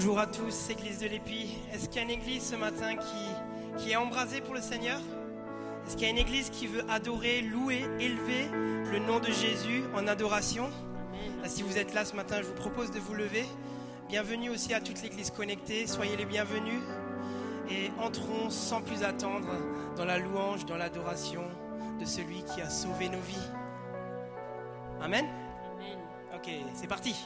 Bonjour à tous, Église de l'Épi. Est-ce qu'il y a une Église ce matin qui, est embrasée pour le Seigneur? Est-ce qu'il y a une Église qui veut adorer, louer, élever le nom de Jésus en adoration? Si vous êtes là ce matin, je vous propose de vous lever. Bienvenue aussi à toute l'Église connectée. Soyez les bienvenus et entrons sans plus attendre dans la louange, dans l'adoration de celui qui a sauvé nos vies. Amen. Ok, c'est parti.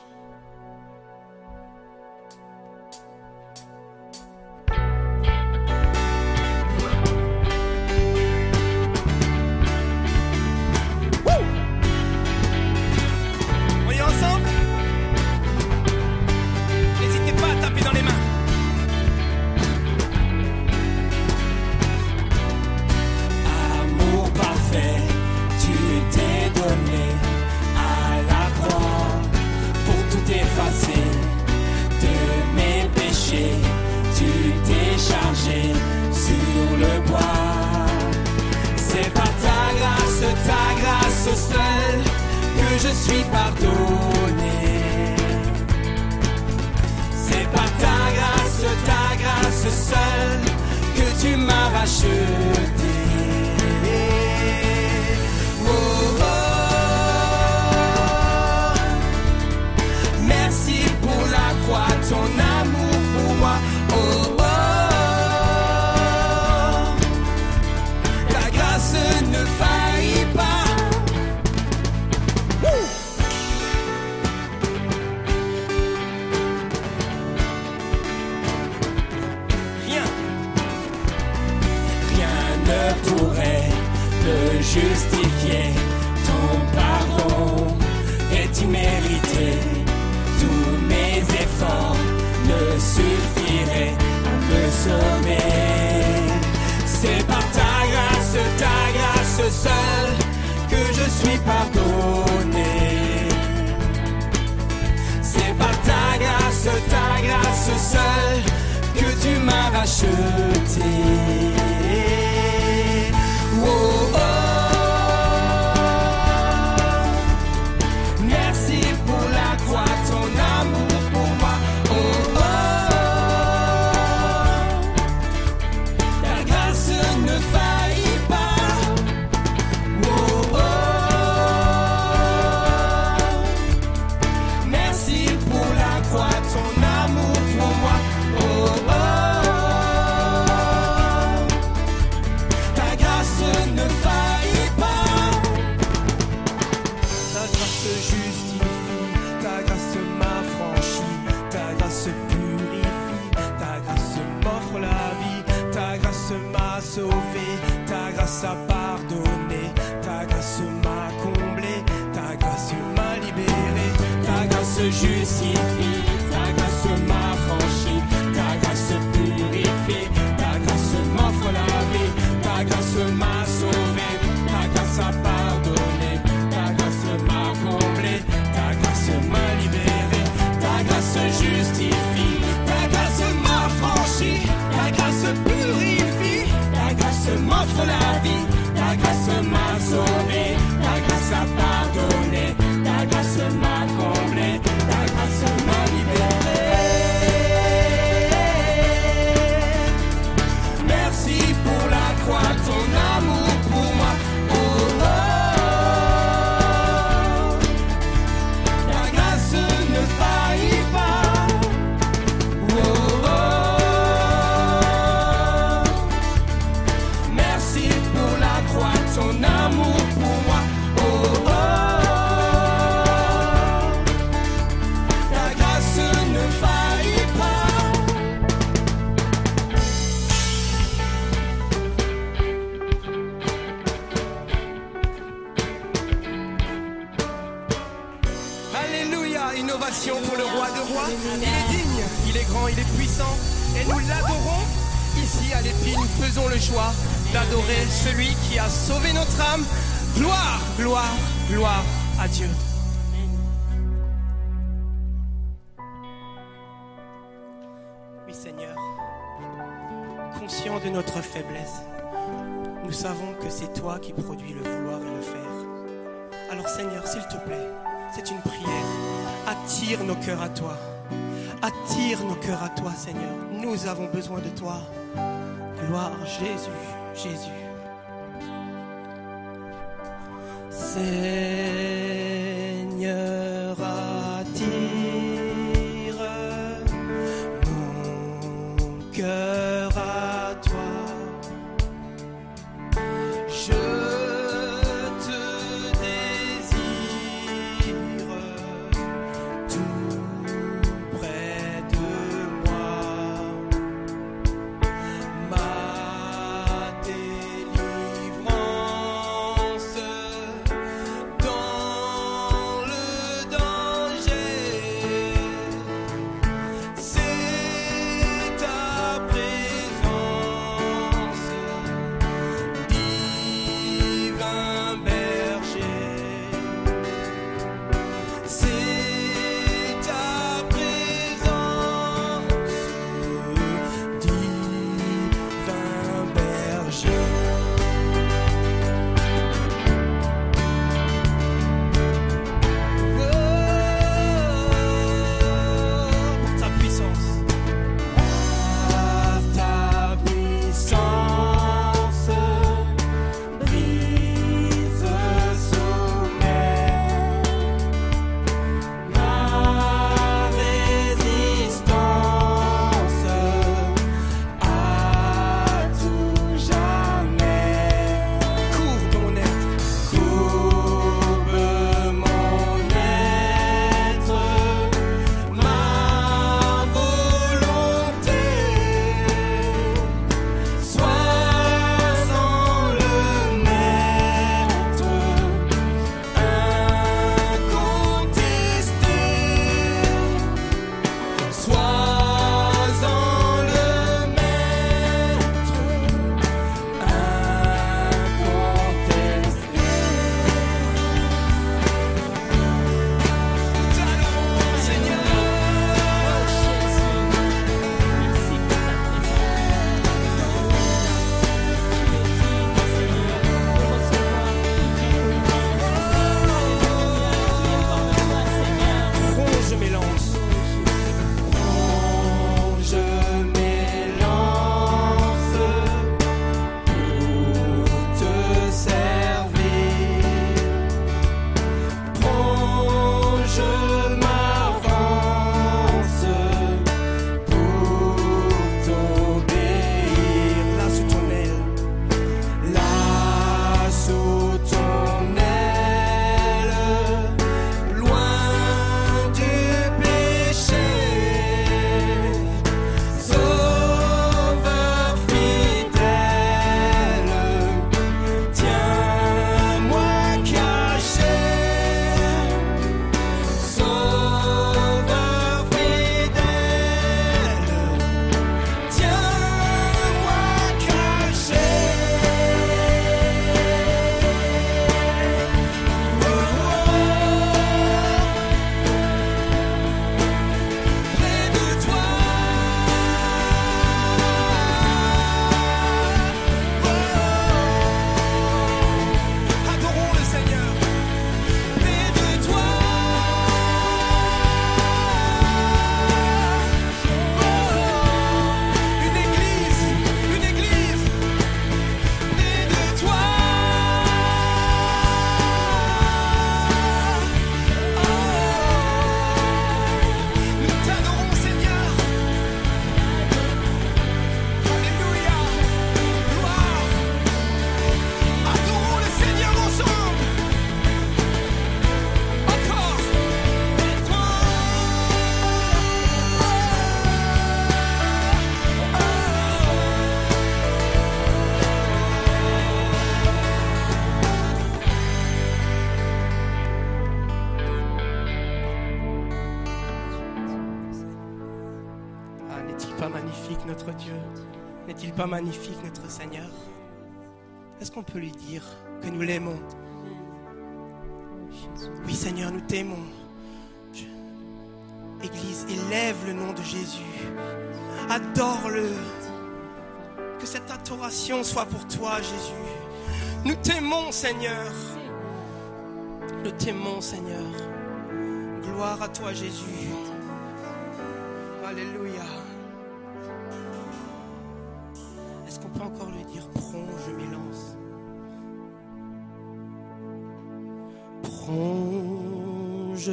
Attire nos cœurs à toi, Seigneur. Nous avons besoin de toi. Gloire Jésus, Jésus. qu'on peut lui dire que nous l'aimons? Oui Seigneur, nous t'aimons. Église, élève le nom de Jésus. Adore-le. Que cette adoration soit pour toi, Jésus. Nous t'aimons, Seigneur. Nous t'aimons, Seigneur. Gloire à toi, Jésus. Alléluia. Est-ce qu'on peut encore lui dire prompt, je ronge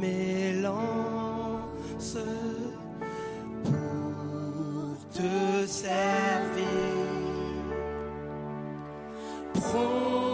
mes lances pour te servir. Prends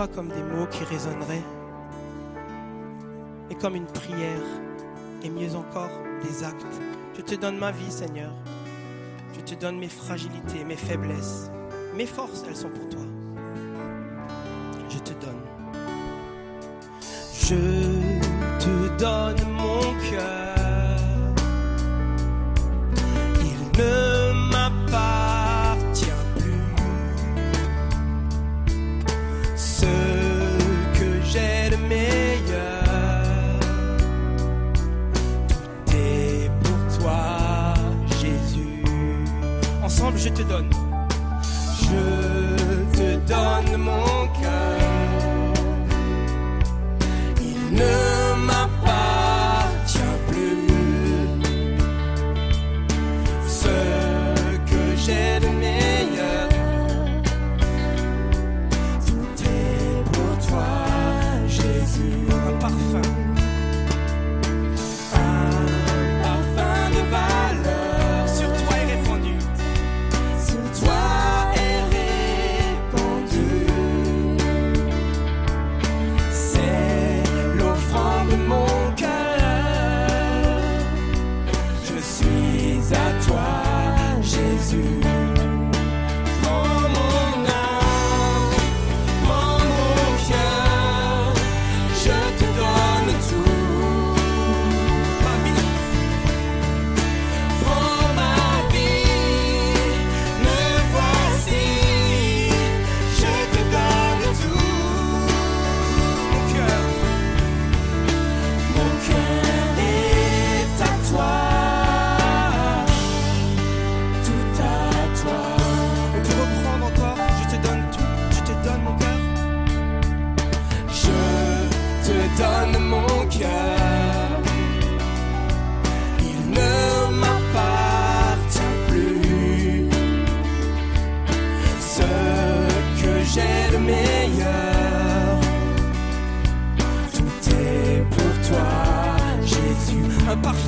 pas comme des mots qui résonneraient, mais comme une prière, et mieux encore, des actes. Je te donne ma vie, Seigneur. Je te donne mes fragilités, mes faiblesses. Mes forces, elles sont pour toi. Je te donne. Je te donne mon cœur. Il me je te donne. Je te donne mon cœur. Il ne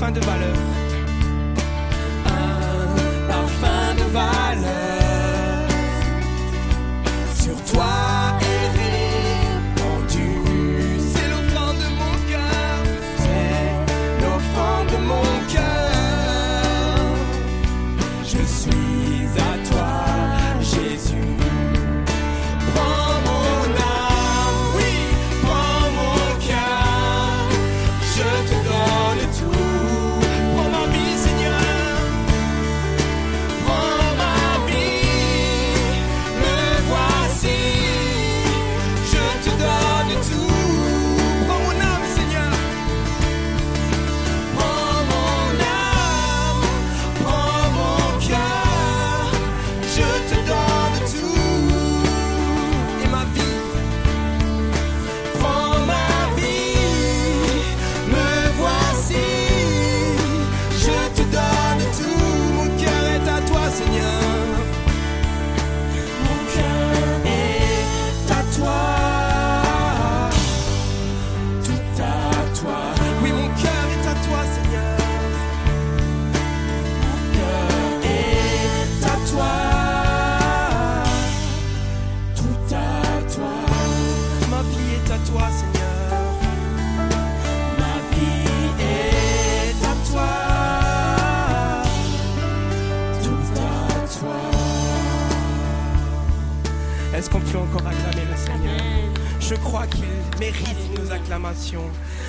fin de valeur.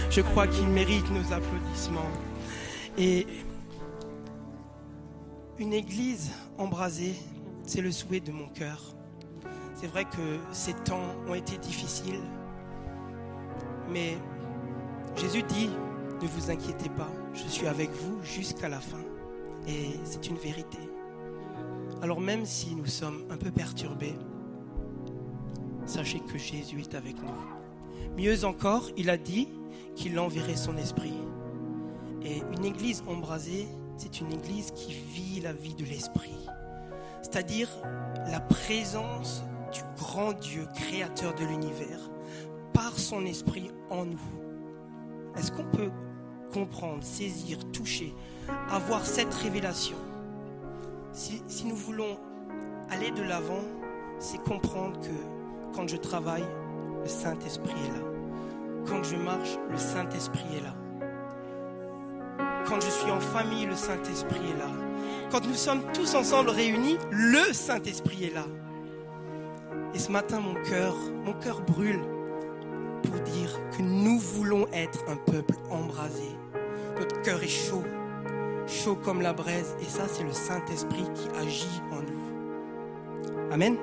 Je crois qu'il mérite nos applaudissements. Et une église embrasée, c'est le souhait de mon cœur. C'est vrai que ces temps ont été difficiles, mais Jésus dit, ne vous inquiétez pas, je suis avec vous jusqu'à la fin. Et c'est une vérité. Alors même si nous sommes un peu perturbés, sachez que Jésus est avec nous. Mieux encore, il a dit qu'il enverrait son esprit. Et une église embrasée, c'est une église qui vit la vie de l'esprit. C'est-à-dire la présence du grand Dieu, créateur de l'univers, par son esprit en nous. Est-ce qu'on peut comprendre, saisir, toucher, avoir cette révélation? Si, si nous voulons aller de l'avant, c'est comprendre que quand je travaille, le Saint-Esprit est là. Quand je marche, le Saint-Esprit est là. Quand je suis en famille, le Saint-Esprit est là. Quand nous sommes tous ensemble réunis, le Saint-Esprit est là. Et ce matin, mon cœur, mon cœur brûle pour dire que nous voulons être un peuple embrasé. Notre cœur est chaud, chaud comme la braise. Et ça, c'est le Saint-Esprit qui agit en nous. Amen.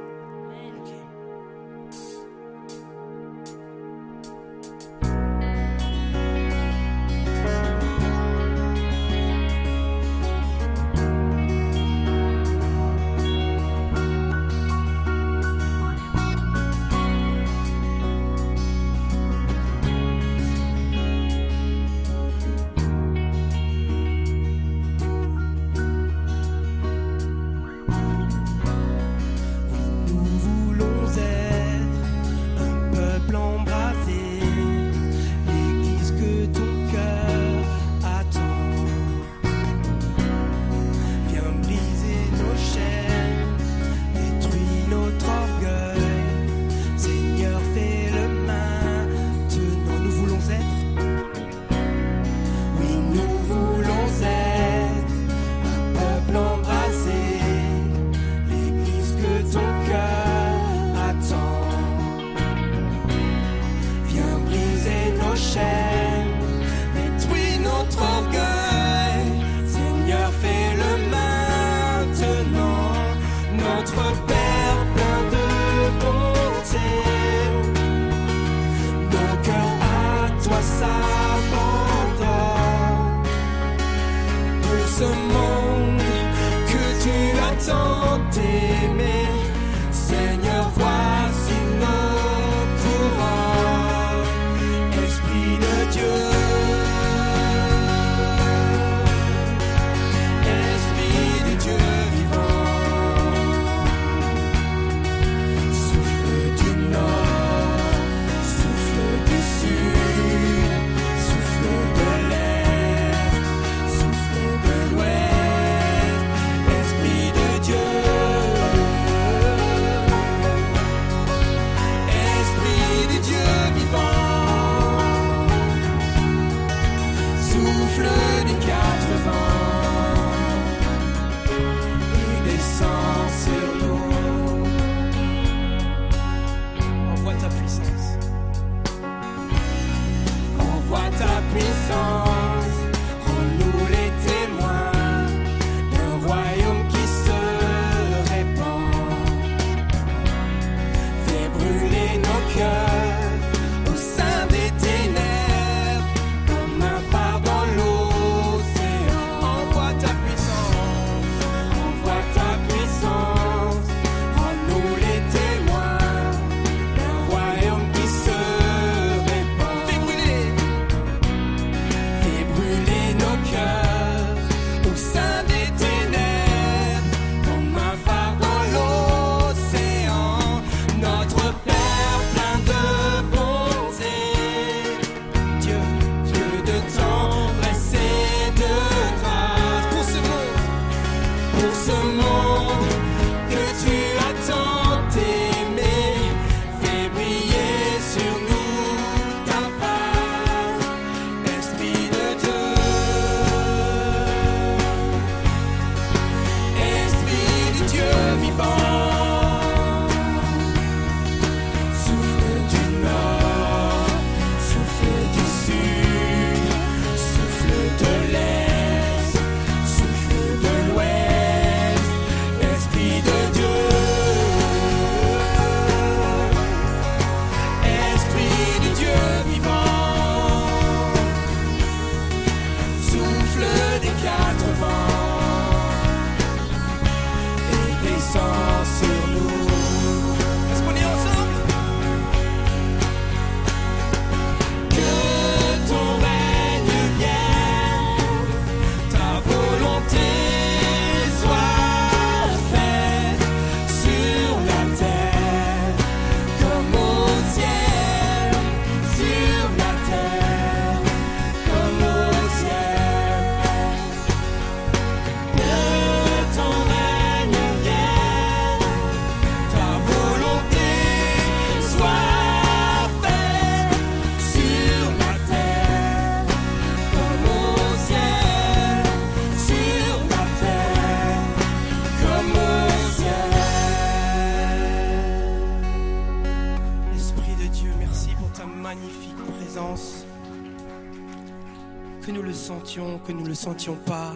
sentions pas,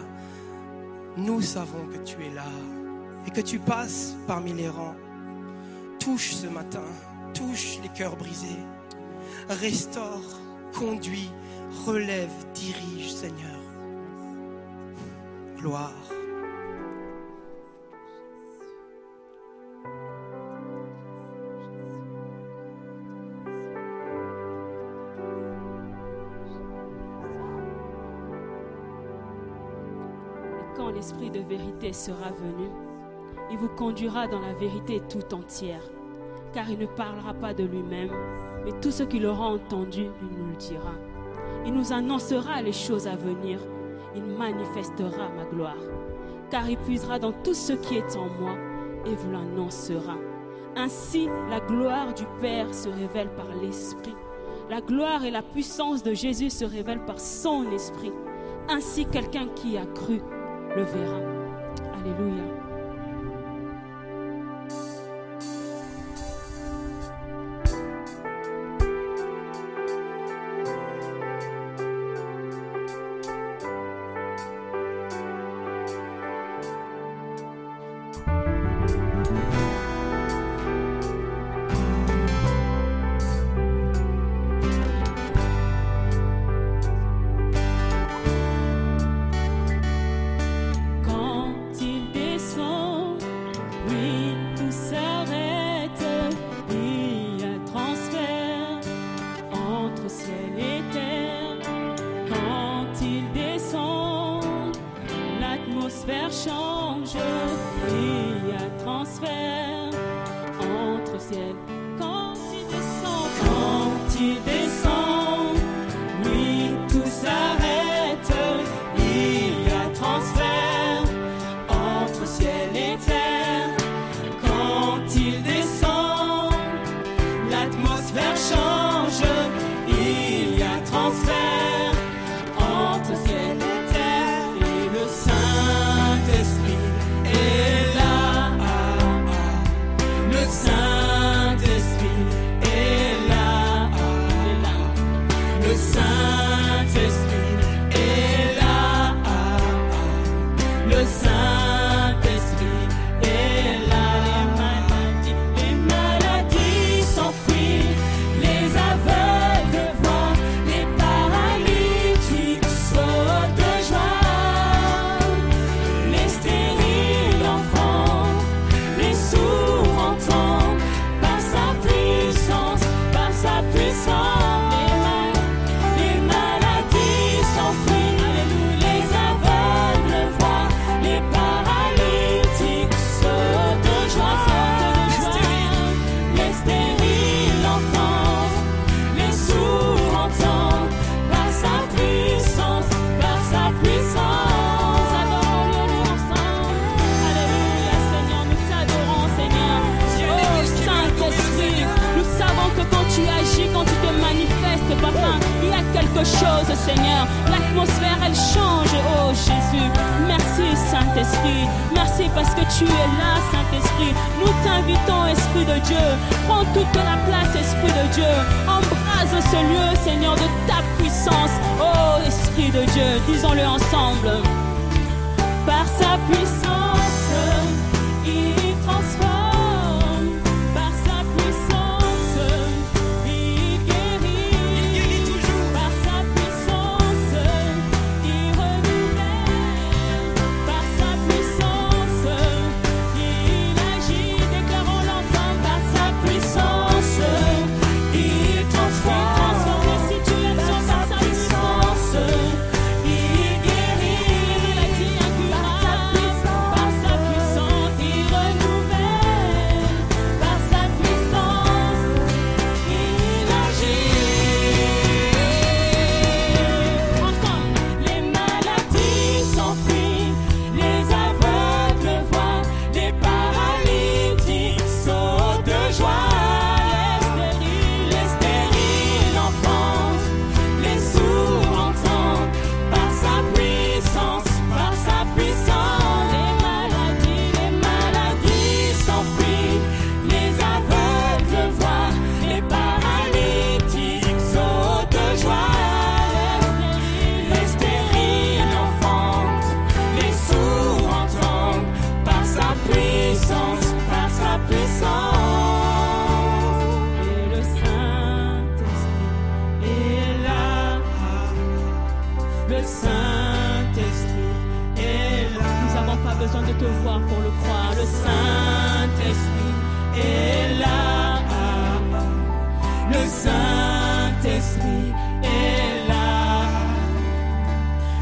nous savons que tu es là et que tu passes parmi les rangs. Touche ce matin, touche les cœurs brisés, restaure, conduis, relève, dirige, Seigneur. Gloire. vérité sera venu, il vous conduira dans la vérité tout entière, car il ne parlera pas de lui-même, mais tout ce qu'il aura entendu, il nous le dira. Il nous annoncera les choses à venir, il manifestera ma gloire, car il puisera dans tout ce qui est en moi et vous l'annoncera. Ainsi, la gloire du Père se révèle par l'Esprit. La gloire et la puissance de Jésus se révèlent par son Esprit. Ainsi, quelqu'un qui a cru le verra. Alléluia. the sun.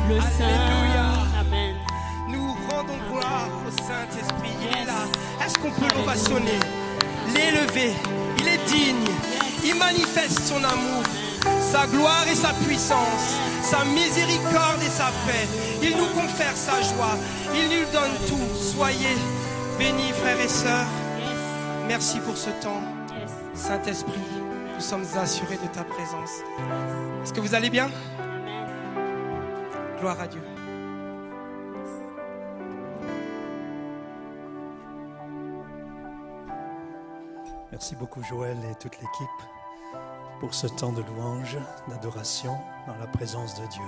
Alléluia. Nous rendons gloire au Saint-Esprit. Il est là. Est-ce qu'on peut l'ovationner, l'élever Il est digne. Il manifeste son amour, sa gloire et sa puissance, sa miséricorde et sa paix. Il nous confère sa joie. Il nous donne tout. Soyez bénis, frères et sœurs. Merci pour ce temps. Saint-Esprit, nous sommes assurés de ta présence. Est-ce que vous allez bien? Gloire à Dieu. Merci beaucoup Joël et toute l'équipe pour ce temps de louange, d'adoration dans la présence de Dieu.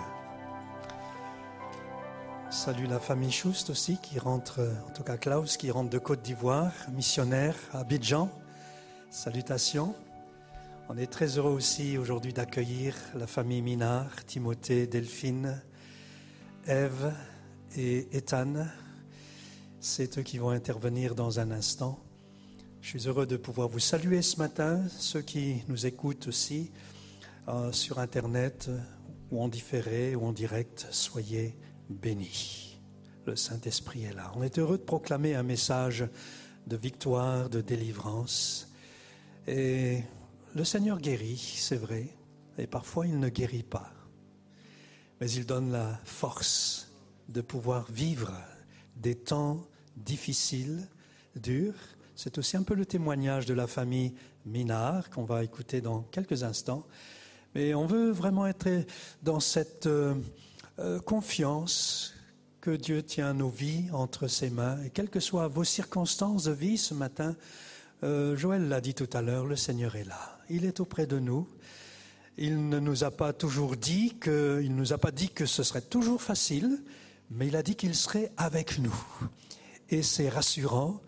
Salut la famille Schust aussi qui rentre, en tout cas Klaus qui rentre de Côte d'Ivoire, missionnaire à Abidjan. Salutations. On est très heureux aussi aujourd'hui d'accueillir la famille Minard, Timothée, Delphine, Eve et Ethan. C'est eux qui vont intervenir dans un instant. Je suis heureux de pouvoir vous saluer ce matin, ceux qui nous écoutent aussi euh, sur Internet ou en différé ou en direct. Soyez bénis. Le Saint-Esprit est là. On est heureux de proclamer un message de victoire, de délivrance. Et le Seigneur guérit, c'est vrai, et parfois il ne guérit pas. Mais il donne la force de pouvoir vivre des temps difficiles, durs, c'est aussi un peu le témoignage de la famille Minard qu'on va écouter dans quelques instants. Mais on veut vraiment être dans cette euh, euh, confiance que Dieu tient nos vies entre ses mains. Et quelles que soient vos circonstances de vie ce matin, euh, Joël l'a dit tout à l'heure, le Seigneur est là. Il est auprès de nous. Il ne nous a pas toujours dit que, nous a pas dit que ce serait toujours facile, mais il a dit qu'il serait avec nous. Et c'est rassurant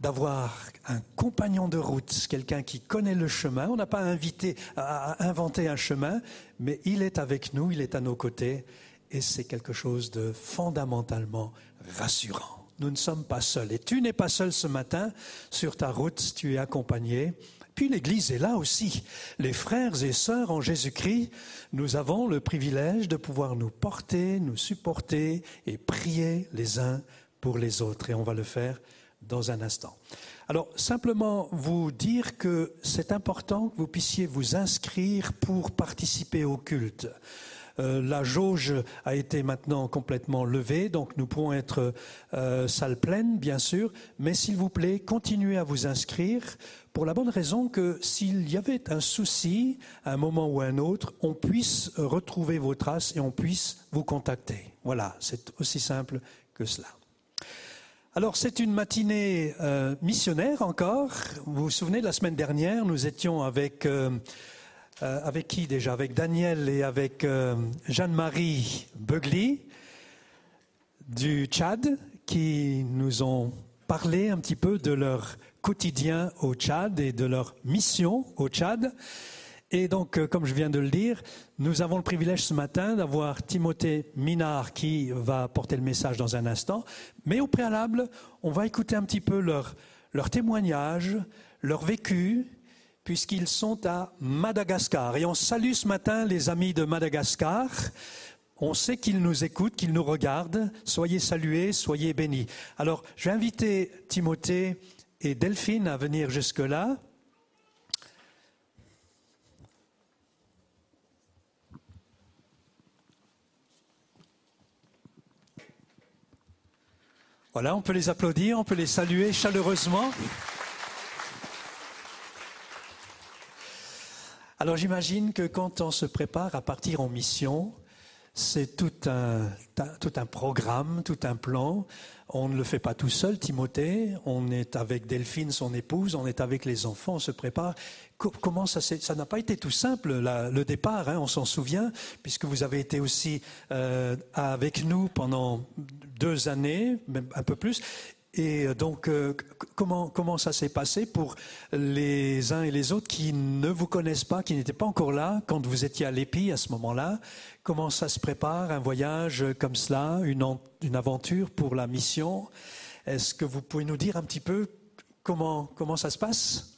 d'avoir un compagnon de route, quelqu'un qui connaît le chemin. On n'a pas invité à inventer un chemin, mais il est avec nous, il est à nos côtés, et c'est quelque chose de fondamentalement rassurant. Nous ne sommes pas seuls. Et tu n'es pas seul ce matin sur ta route, tu es accompagné. Puis l'Église est là aussi. Les frères et sœurs en Jésus-Christ, nous avons le privilège de pouvoir nous porter, nous supporter et prier les uns pour les autres. Et on va le faire dans un instant. Alors, simplement vous dire que c'est important que vous puissiez vous inscrire pour participer au culte. Euh, la jauge a été maintenant complètement levée, donc nous pourrons être euh, salle pleine, bien sûr, mais s'il vous plaît, continuez à vous inscrire pour la bonne raison que s'il y avait un souci, à un moment ou à un autre, on puisse retrouver vos traces et on puisse vous contacter. Voilà, c'est aussi simple que cela. Alors c'est une matinée euh, missionnaire encore. Vous vous souvenez, la semaine dernière, nous étions avec, euh, euh, avec qui déjà? Avec Daniel et avec Jeanne-Marie Beugly du Tchad qui nous ont parlé un petit peu de leur quotidien au Tchad et de leur mission au Tchad. Et donc, euh, comme je viens de le dire, nous avons le privilège ce matin d'avoir Timothée Minard qui va porter le message dans un instant. Mais au préalable, on va écouter un petit peu leur, leur témoignage, leur vécu, puisqu'ils sont à Madagascar. Et on salue ce matin les amis de Madagascar. On sait qu'ils nous écoutent, qu'ils nous regardent. Soyez salués, soyez bénis. Alors, je vais inviter Timothée et Delphine à venir jusque-là. Voilà, on peut les applaudir, on peut les saluer chaleureusement. Alors j'imagine que quand on se prépare à partir en mission, c'est tout un, tout un programme, tout un plan. On ne le fait pas tout seul, Timothée. On est avec Delphine, son épouse. On est avec les enfants. On se prépare. Comment ça n'a pas été tout simple le départ. Hein, on s'en souvient, puisque vous avez été aussi euh, avec nous pendant deux années, même un peu plus. Et euh, donc, euh, comment, comment ça s'est passé pour les uns et les autres qui ne vous connaissent pas, qui n'étaient pas encore là quand vous étiez à l'EPI à ce moment-là? Comment ça se prépare, un voyage comme cela, une, une aventure pour la mission? Est-ce que vous pouvez nous dire un petit peu comment, comment ça se passe?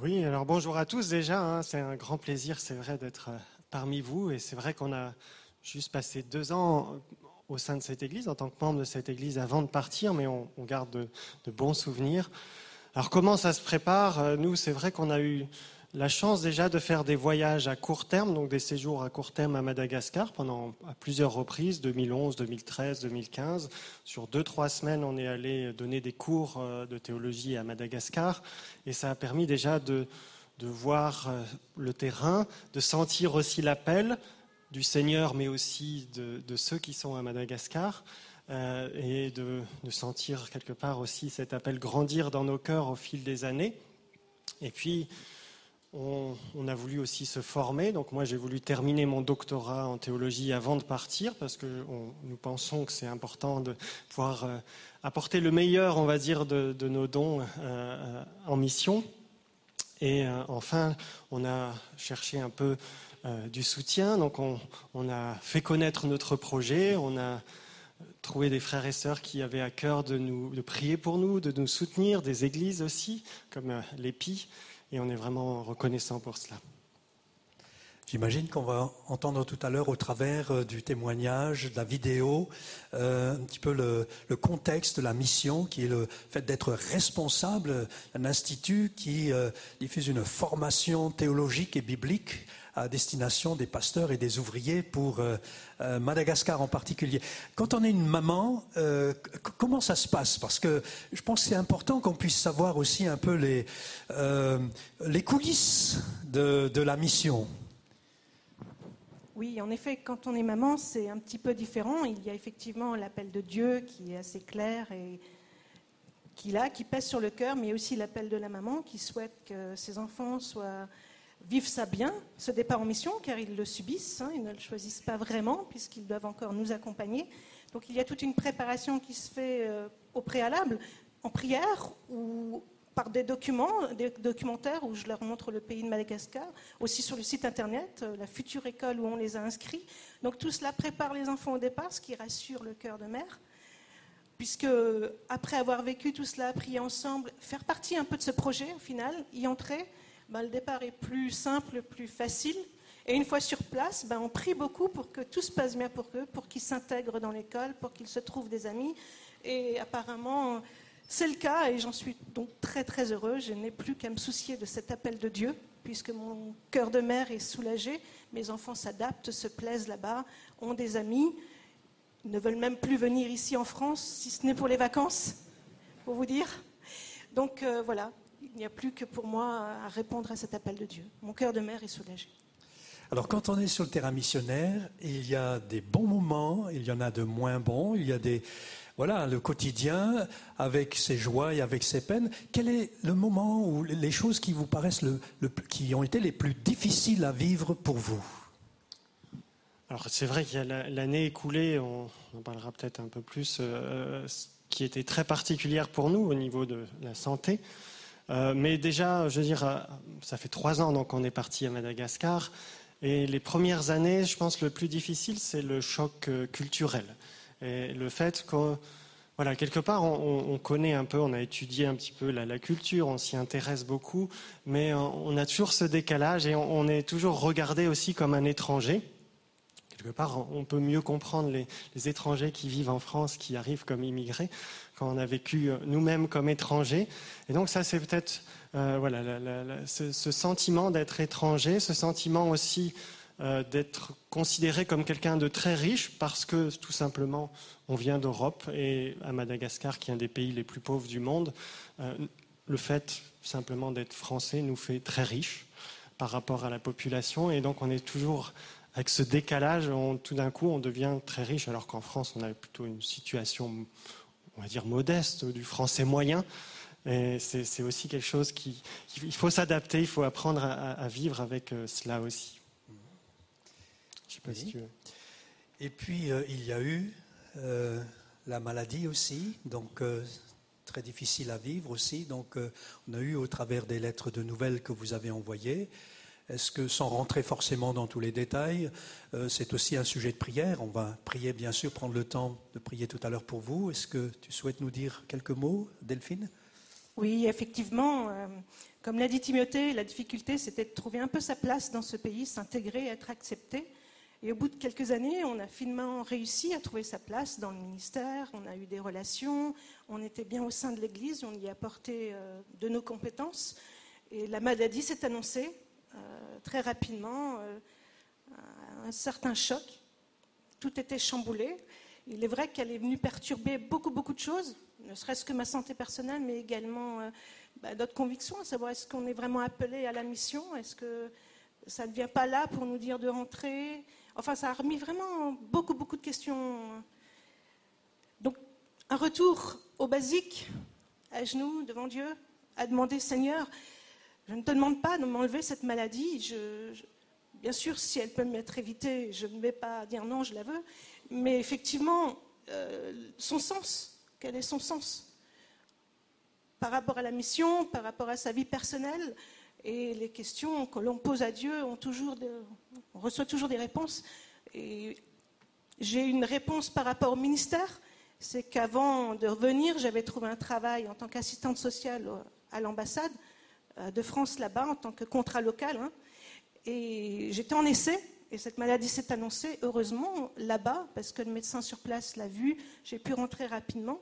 Oui, alors bonjour à tous déjà. Hein. c'est un grand plaisir, c'est vrai, d'être euh, parmi vous. Et c'est vrai qu'on a juste passé deux ans au sein de cette église, en tant que membre de cette église avant de partir, mais on, garde de, bons souvenirs. Alors comment ça se prépare? Euh, Nous, c'est vrai qu'on a eu la chance déjà de faire des voyages à court terme, donc des séjours à court terme à Madagascar pendant à plusieurs reprises, 2011, 2013, 2015. Sur deux, trois semaines, on est allé donner des cours euh, de théologie à Madagascar et ça a permis déjà de, de voir euh, le terrain, de sentir aussi l'appel du Seigneur, mais aussi de, ceux qui sont à Madagascar. euh, et de, sentir quelque part aussi cet appel grandir dans nos cœurs au fil des années. Et puis, on, a voulu aussi se former. Donc moi, j'ai voulu terminer mon doctorat en théologie avant de partir parce que nous pensons que c'est important de pouvoir euh, apporter le meilleur, on va dire, de, nos dons euh, en mission. Et enfin, on a cherché un peu euh, du soutien. Donc on, a fait connaître notre projet. On a trouvé des frères et sœurs qui avaient à cœur de, nous, prier pour nous, de nous soutenir, des églises aussi, comme euh, l'EPI. Et on est vraiment reconnaissant pour cela. J'imagine qu'on va entendre tout à l'heure au travers euh, du témoignage, de la vidéo, un petit peu le, contexte la mission, qui est le fait d'être responsable d'un institut qui diffuse une formation théologique et biblique à destination des pasteurs et des ouvriers pour euh, euh, Madagascar en particulier. Quand on est une maman, euh, comment ça se passe? Parce que je pense que c'est important qu'on puisse savoir aussi un peu les, les coulisses de, de la mission. Oui, en effet, quand on est maman, c'est un petit peu différent. Il y a effectivement l'appel de Dieu qui est assez clair et qui là, qui pèse sur le cœur, mais aussi l'appel de la maman qui souhaite que ses enfants soient vivent ça bien, ce départ en mission, car ils le subissent, hein, ils ne le choisissent pas vraiment, puisqu'ils doivent encore nous accompagner. Donc il y a toute une préparation qui se fait euh, au préalable, en prière ou par des documents, des documentaires où je leur montre le pays de Madagascar, aussi sur le site internet, euh, la future école où on les a inscrits. Donc tout cela prépare les enfants au départ, ce qui rassure le cœur de mère puisque après avoir vécu tout cela, prier ensemble, faire partie un peu de ce projet au final, y entrer, ben, le départ est plus simple, plus facile. Et une fois sur place, ben, on prie beaucoup pour que tout se passe bien pour eux, pour qu'ils s'intègrent dans l'école, pour qu'ils se trouvent des amis. Et apparemment, c'est le cas et j'en suis donc très très heureux. Je n'ai plus qu'à me soucier de cet appel de Dieu, puisque mon cœur de mère est soulagé. Mes enfants s'adaptent, se plaisent là-bas, ont des amis. Ils ne veulent même plus venir ici en France, si ce n'est pour les vacances, pour vous dire. Donc euh, voilà, il n'y a plus que pour moi à répondre à cet appel de Dieu. Mon cœur de mère est soulagé. Alors quand on est sur le terrain missionnaire, il y a des bons moments, il y en a de moins bons, il y a des voilà le quotidien avec ses joies et avec ses peines. Quel est le moment où les choses qui vous paraissent le, le- qui ont été les plus difficiles à vivre pour vous? Alors c'est vrai qu'il y a la- l'année écoulée, on en parlera peut-être un peu plus, euh, qui était très particulière pour nous au niveau de la santé. Euh, mais déjà, je veux dire, euh, ça fait trois ans donc on est parti à Madagascar. Et les premières années, je pense le plus difficile, c'est le choc euh, culturel. Et le fait que, voilà, quelque part, on, on- on connaît un peu, on a étudié un petit peu la, culture, on s'y intéresse beaucoup, mais on, a toujours ce décalage et on, est toujours regardé aussi comme un étranger. Quelque part, on peut mieux comprendre les étrangers qui vivent en France, qui arrivent comme immigrés, quand on a vécu euh, nous-mêmes comme étrangers. Et donc ça, c'est peut-être euh, voilà, ce, sentiment d'être étranger, ce sentiment aussi euh, d'être considéré comme quelqu'un de très riche parce que tout simplement on vient d'Europe et à Madagascar, qui est un des pays les plus pauvres du monde, le fait simplement d'être français nous fait très riches par rapport à la population et donc on est toujours avec ce décalage, tout d'un coup on devient très riche alors qu'en France on a plutôt une situation, on va dire modeste du français moyen. Et c'est aussi quelque chose qui, qui- il faut s'adapter, il faut apprendre à, vivre avec euh, cela aussi. Je sais pas si Oui. tu veux. Et puis euh, il y a eu euh, la maladie aussi, donc euh, très difficile à vivre aussi. Donc on a eu au travers des lettres de nouvelles que vous avez envoyées. Est-ce que sans rentrer forcément dans tous les détails, euh, c'est aussi un sujet de prière? On va prier bien sûr, prendre le temps de prier tout à l'heure pour vous. Est-ce que tu souhaites nous dire quelques mots, Delphine? Oui, effectivement, euh, comme l'a dit Timothée, la difficulté c'était de trouver un peu sa place dans ce pays, s'intégrer, être accepté. Et au bout de quelques années, on a finalement réussi à trouver sa place dans le ministère, on a eu des relations, on était bien au sein de l'Église, on y a apporté euh, de nos compétences. Et la maladie s'est annoncée très rapidement, euh, un certain choc. Tout était chamboulé. Il est vrai qu'elle est venue perturber beaucoup, beaucoup de choses, ne serait-ce que ma santé personnelle, mais également euh, bah, notre conviction, à savoir est-ce qu'on est vraiment appelé à la mission, est-ce que ça ne vient pas là pour nous dire de rentrer? Enfin, ça a remis vraiment beaucoup, beaucoup de questions. Donc, un retour au basique, à genoux, devant Dieu, à demander Seigneur, je ne te demande pas de m'enlever cette maladie. Bien sûr, si elle peut m'être évitée, je ne vais pas dire non, je la veux. Mais effectivement, euh, son sens, quel est son sens par rapport à la mission, par rapport à sa vie personnelle? Et les questions que l'on pose à Dieu on reçoit toujours des réponses. Et j'ai une réponse par rapport au ministère, c'est qu'avant de revenir, j'avais trouvé un travail en tant qu'assistante sociale à l'ambassade de France là-bas, en tant que contrat local. hein. Et j'étais en essai, et cette maladie s'est annoncée, heureusement, là-bas, parce que le médecin sur place l'a vu, j'ai pu rentrer rapidement.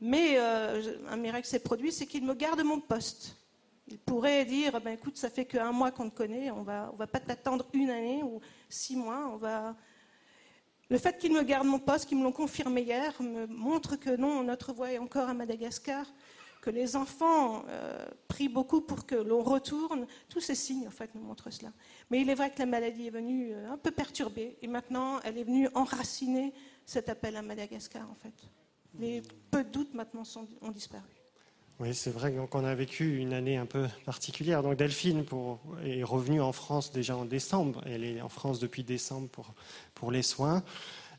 Mais euh, un miracle s'est produit, c'est qu'il me garde mon poste. Il pourrait dire, ben, écoute, ça fait qu'un mois qu'on te connaît, on va, on va pas t'attendre une année ou six mois, on va... Le fait qu'il me garde mon poste, qu'ils me l'ont confirmé hier, me montre que non, notre voix est encore à Madagascar, que les enfants euh, prient beaucoup pour que l'on retourne. Tous ces signes, en fait, nous montrent cela. Mais il est vrai que la maladie est venue euh, un peu perturber, et maintenant, elle est venue enraciner cet appel à Madagascar, en fait. Les peu de doutes maintenant ont disparu. Oui, c'est vrai donc on a vécu une année un peu particulière. Donc Delphine est revenue en France déjà en décembre. Elle est en France depuis décembre pour, les soins.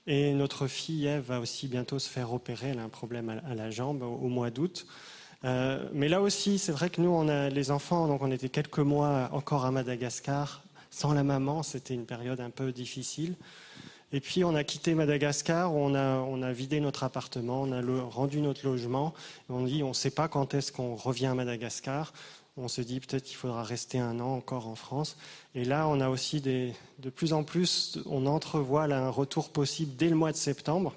Et notre fille Eve va aussi bientôt se faire opérer. Elle a un problème à, la jambe au mois d'août. Euh, mais là aussi, c'est vrai que nous, on a les enfants, donc on était quelques mois encore à Madagascar sans la maman. C'était une période un peu difficile. Et puis on a quitté Madagascar, on a, vidé notre appartement, on a rendu notre logement. On dit on ne sait pas quand est-ce qu'on revient à Madagascar. On se dit peut-être qu'il faudra rester un an encore en France. Et là, on a aussi de plus en plus, on entrevoit un retour possible dès le mois de septembre,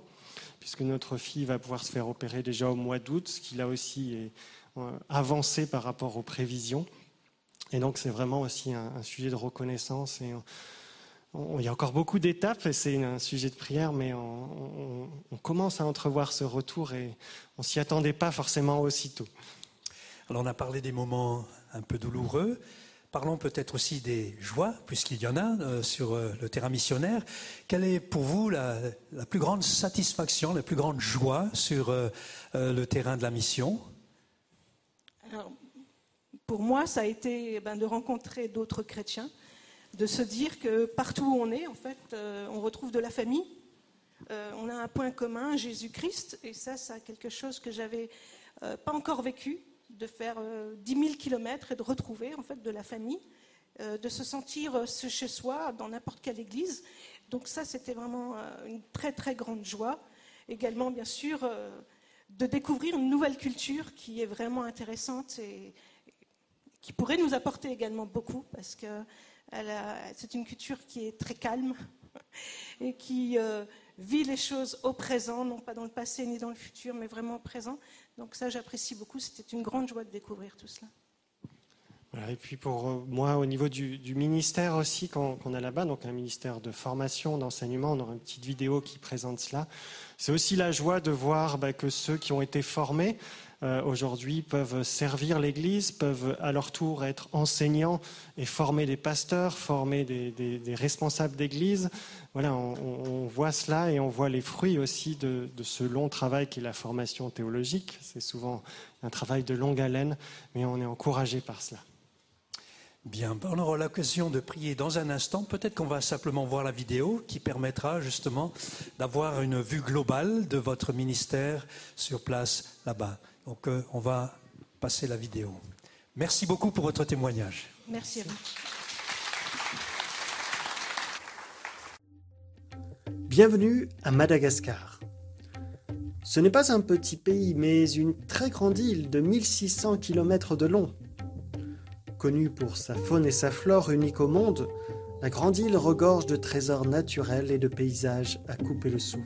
puisque notre fille va pouvoir se faire opérer déjà au mois d'août, ce qui là aussi est euh, avancé par rapport aux prévisions. Et donc c'est vraiment aussi un, sujet de reconnaissance et il y a encore beaucoup d'étapes et c'est un sujet de prière, mais on, on- commence à entrevoir ce retour et on s'y attendait pas forcément aussitôt. Alors on a parlé des moments un peu douloureux. Parlons peut-être aussi des joies, puisqu'il y en a euh, sur euh, le terrain missionnaire. Quelle est pour vous la, plus grande satisfaction, la plus grande joie sur euh, le terrain de la mission? Pour moi, ça a été eh ben, de rencontrer d'autres chrétiens, de se dire que partout où on est, en fait, on retrouve de la famille. On a un point commun, Jésus-Christ, et ça, c'est quelque chose que j'avais pas encore vécu, de faire euh, 10 000 kilomètres et de retrouver en fait de la famille, euh, de se sentir euh, chez soi dans n'importe quelle église. Donc ça, c'était vraiment euh, une très très grande joie. Également, bien sûr, de découvrir une nouvelle culture qui est vraiment intéressante et qui pourrait nous apporter également beaucoup parce que c'est une culture qui est très calme et qui vit les choses au présent, non pas dans le passé ni dans le futur, mais vraiment au présent. Donc ça, j'apprécie beaucoup. C'était une grande joie de découvrir tout cela. Et puis pour euh, moi, au niveau du, ministère aussi qu'on qu'on a là-bas, donc un ministère de formation, d'enseignement, on aura une petite vidéo qui présente cela. C'est aussi la joie de voir bah, que ceux qui ont été formés euh, aujourd'hui peuvent servir l'Église, peuvent à leur tour être enseignants et former des pasteurs, former des, responsables d'Église. Voilà, on, voit cela et on voit les fruits aussi de, de ce long travail qui est la formation théologique. C'est souvent un travail de longue haleine, mais on est encouragé par cela. Bien, ben, on aura l'occasion de prier dans un instant. Peut-être qu'on va simplement voir la vidéo qui permettra justement d'avoir une vue globale de votre ministère sur place là-bas. Donc euh, on va passer la vidéo. Merci beaucoup pour votre témoignage. Merci à vous. Bienvenue à Madagascar. Ce n'est pas un petit pays, mais une très grande île de 1600 km de long. Connue pour sa faune et sa flore unique au monde, la grande île regorge de trésors naturels et de paysages à couper le souffle.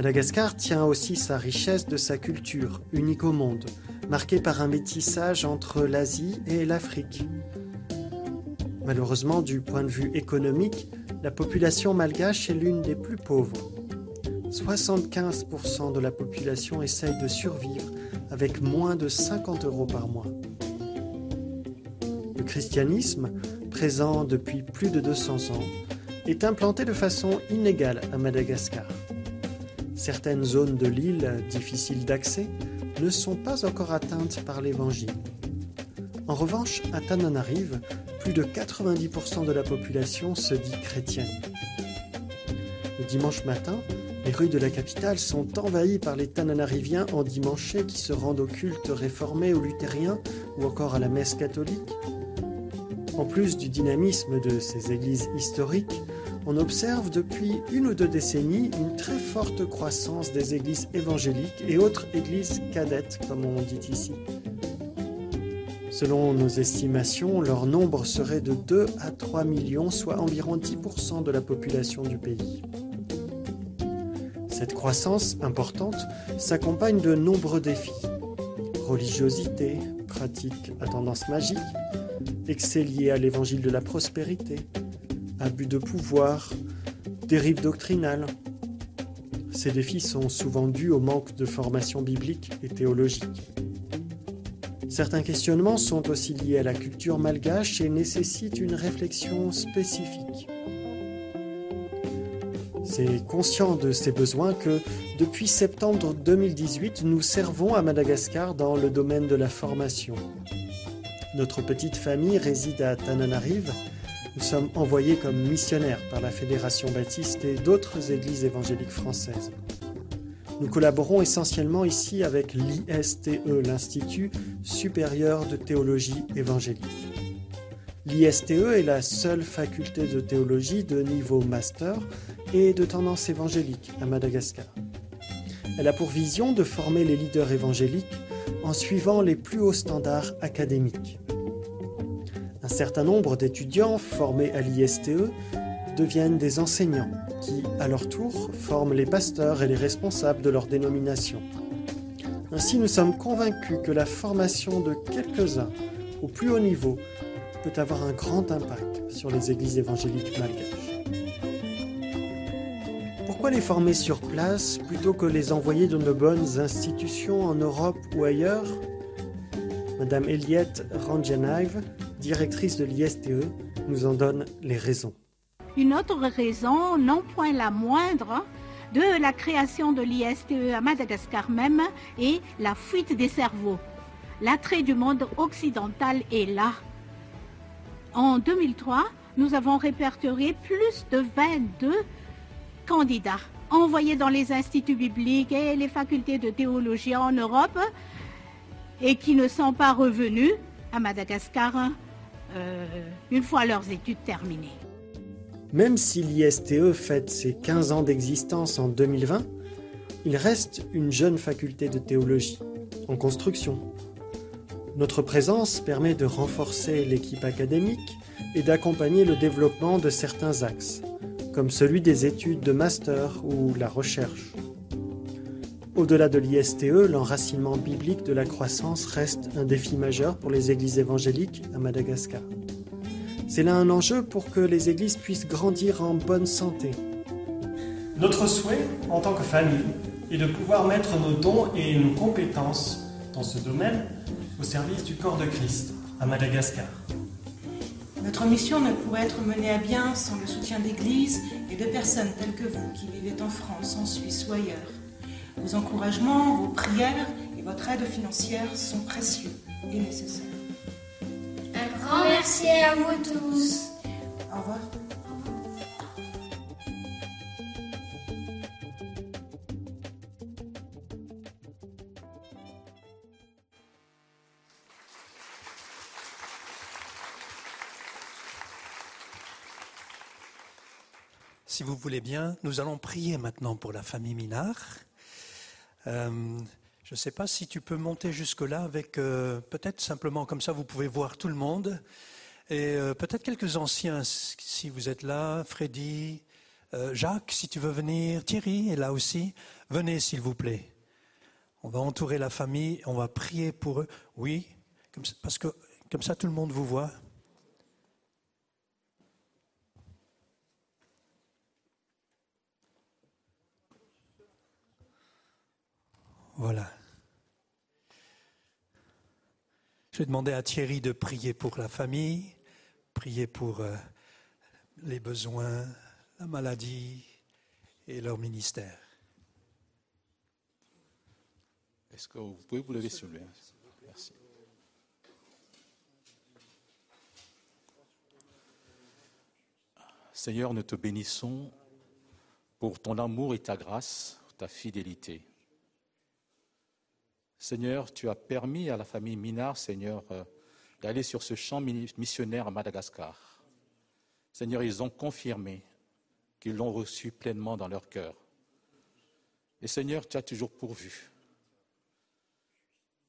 Madagascar tient aussi sa richesse de sa culture, unique au monde, marquée par un métissage entre l'Asie et l'Afrique. Malheureusement, du point de vue économique, la population malgache est l'une des plus pauvres. 75% de la population essaye de survivre avec moins de 50 euros par mois. Le christianisme, présent depuis plus de 200 ans, est implanté de façon inégale à Madagascar. Certaines zones de l'île, difficiles d'accès, ne sont pas encore atteintes par l'Évangile. En revanche, à Tananarive, plus de 90% de la population se dit chrétienne. Le dimanche matin, les rues de la capitale sont envahies par les Tananariviens endimanchés qui se rendent au culte réformé ou luthérien ou encore à la messe catholique. En plus du dynamisme de ces églises historiques, on observe depuis une ou deux décennies une très forte croissance des églises évangéliques et autres églises cadettes, comme on dit ici. Selon nos estimations, leur nombre serait de 2 à 3 millions, soit environ 10% de la population du pays. Cette croissance importante s'accompagne de nombreux défis. Religiosité, pratiques à tendance magique, excès liés à l'évangile de la prospérité, abus de pouvoir, dérives doctrinales. Ces défis sont souvent dus au manque de formation biblique et théologique. Certains questionnements sont aussi liés à la culture malgache et nécessitent une réflexion spécifique. C'est conscient de ces besoins que, depuis septembre 2018, nous servons à Madagascar dans le domaine de la formation. Notre petite famille réside à Tananarive. Nous sommes envoyés comme missionnaires par la Fédération baptiste et d'autres églises évangéliques françaises. Nous collaborons essentiellement ici avec l'ISTE, l'Institut supérieur de théologie évangélique. L'ISTE est la seule faculté de théologie de niveau master et de tendance évangélique à Madagascar. Elle a pour vision de former les leaders évangéliques en suivant les plus hauts standards académiques. Un certain nombre d'étudiants formés à l'ISTE deviennent des enseignants qui, à leur tour, forment les pasteurs et les responsables de leur dénomination. Ainsi, nous sommes convaincus que la formation de quelques-uns au plus haut niveau peut avoir un grand impact sur les églises évangéliques malgaches. Pourquoi les former sur place plutôt que les envoyer dans de bonnes institutions en Europe ou ailleurs? Madame Eliette Ranjanaive, directrice de l'ISTE, nous en donne les raisons. Une autre raison, non point la moindre, de la création de l'ISTE à Madagascar même est la fuite des cerveaux. L'attrait du monde occidental est là. En 2003, nous avons répertorié plus de 22 candidats envoyés dans les instituts bibliques et les facultés de théologie en Europe et qui ne sont pas revenus à Madagascar euh, une fois leurs études terminées. Même si l'ISTE fête ses 15 ans d'existence en 2020, il reste une jeune faculté de théologie, en construction. Notre présence permet de renforcer l'équipe académique et d'accompagner le développement de certains axes, comme celui des études de master ou la recherche. Au-delà de l'ISTE, l'enracinement biblique de la croissance reste un défi majeur pour les églises évangéliques à Madagascar. C'est là un enjeu pour que les églises puissent grandir en bonne santé. Notre souhait, en tant que famille, est de pouvoir mettre nos dons et nos compétences dans ce domaine au service du corps de Christ à Madagascar. Notre mission ne pourrait être menée à bien sans le soutien d'églises et de personnes telles que vous qui vivez en France, en Suisse ou ailleurs. Vos encouragements, vos prières et votre aide financière sont précieux et nécessaires. Un grand merci à vous tous. Au revoir. Si vous voulez bien, nous allons prier maintenant pour la famille Minard. Euh, je ne sais pas si tu peux monter jusque-là avec euh, peut-être simplement comme ça, vous pouvez voir tout le monde. Et euh, peut-être quelques anciens, si vous êtes là, Freddy, Jacques, si tu veux venir, Thierry est là aussi. Venez, s'il vous plaît. On va entourer la famille, on va prier pour eux. Oui, parce que comme ça tout le monde vous voit. Voilà. Je vais demander à Thierry de prier pour la famille, prier pour euh, les besoins, la maladie et leur ministère. Est-ce que vous pouvez vous lever sur lui Merci. Seigneur, nous te bénissons pour ton amour et ta grâce, ta fidélité. Seigneur, tu as permis à la famille Minard, Seigneur, euh, d'aller sur ce champ missionnaire à Madagascar. Seigneur, ils ont confirmé qu'ils l'ont reçu pleinement dans leur cœur. Et Seigneur, tu as toujours pourvu.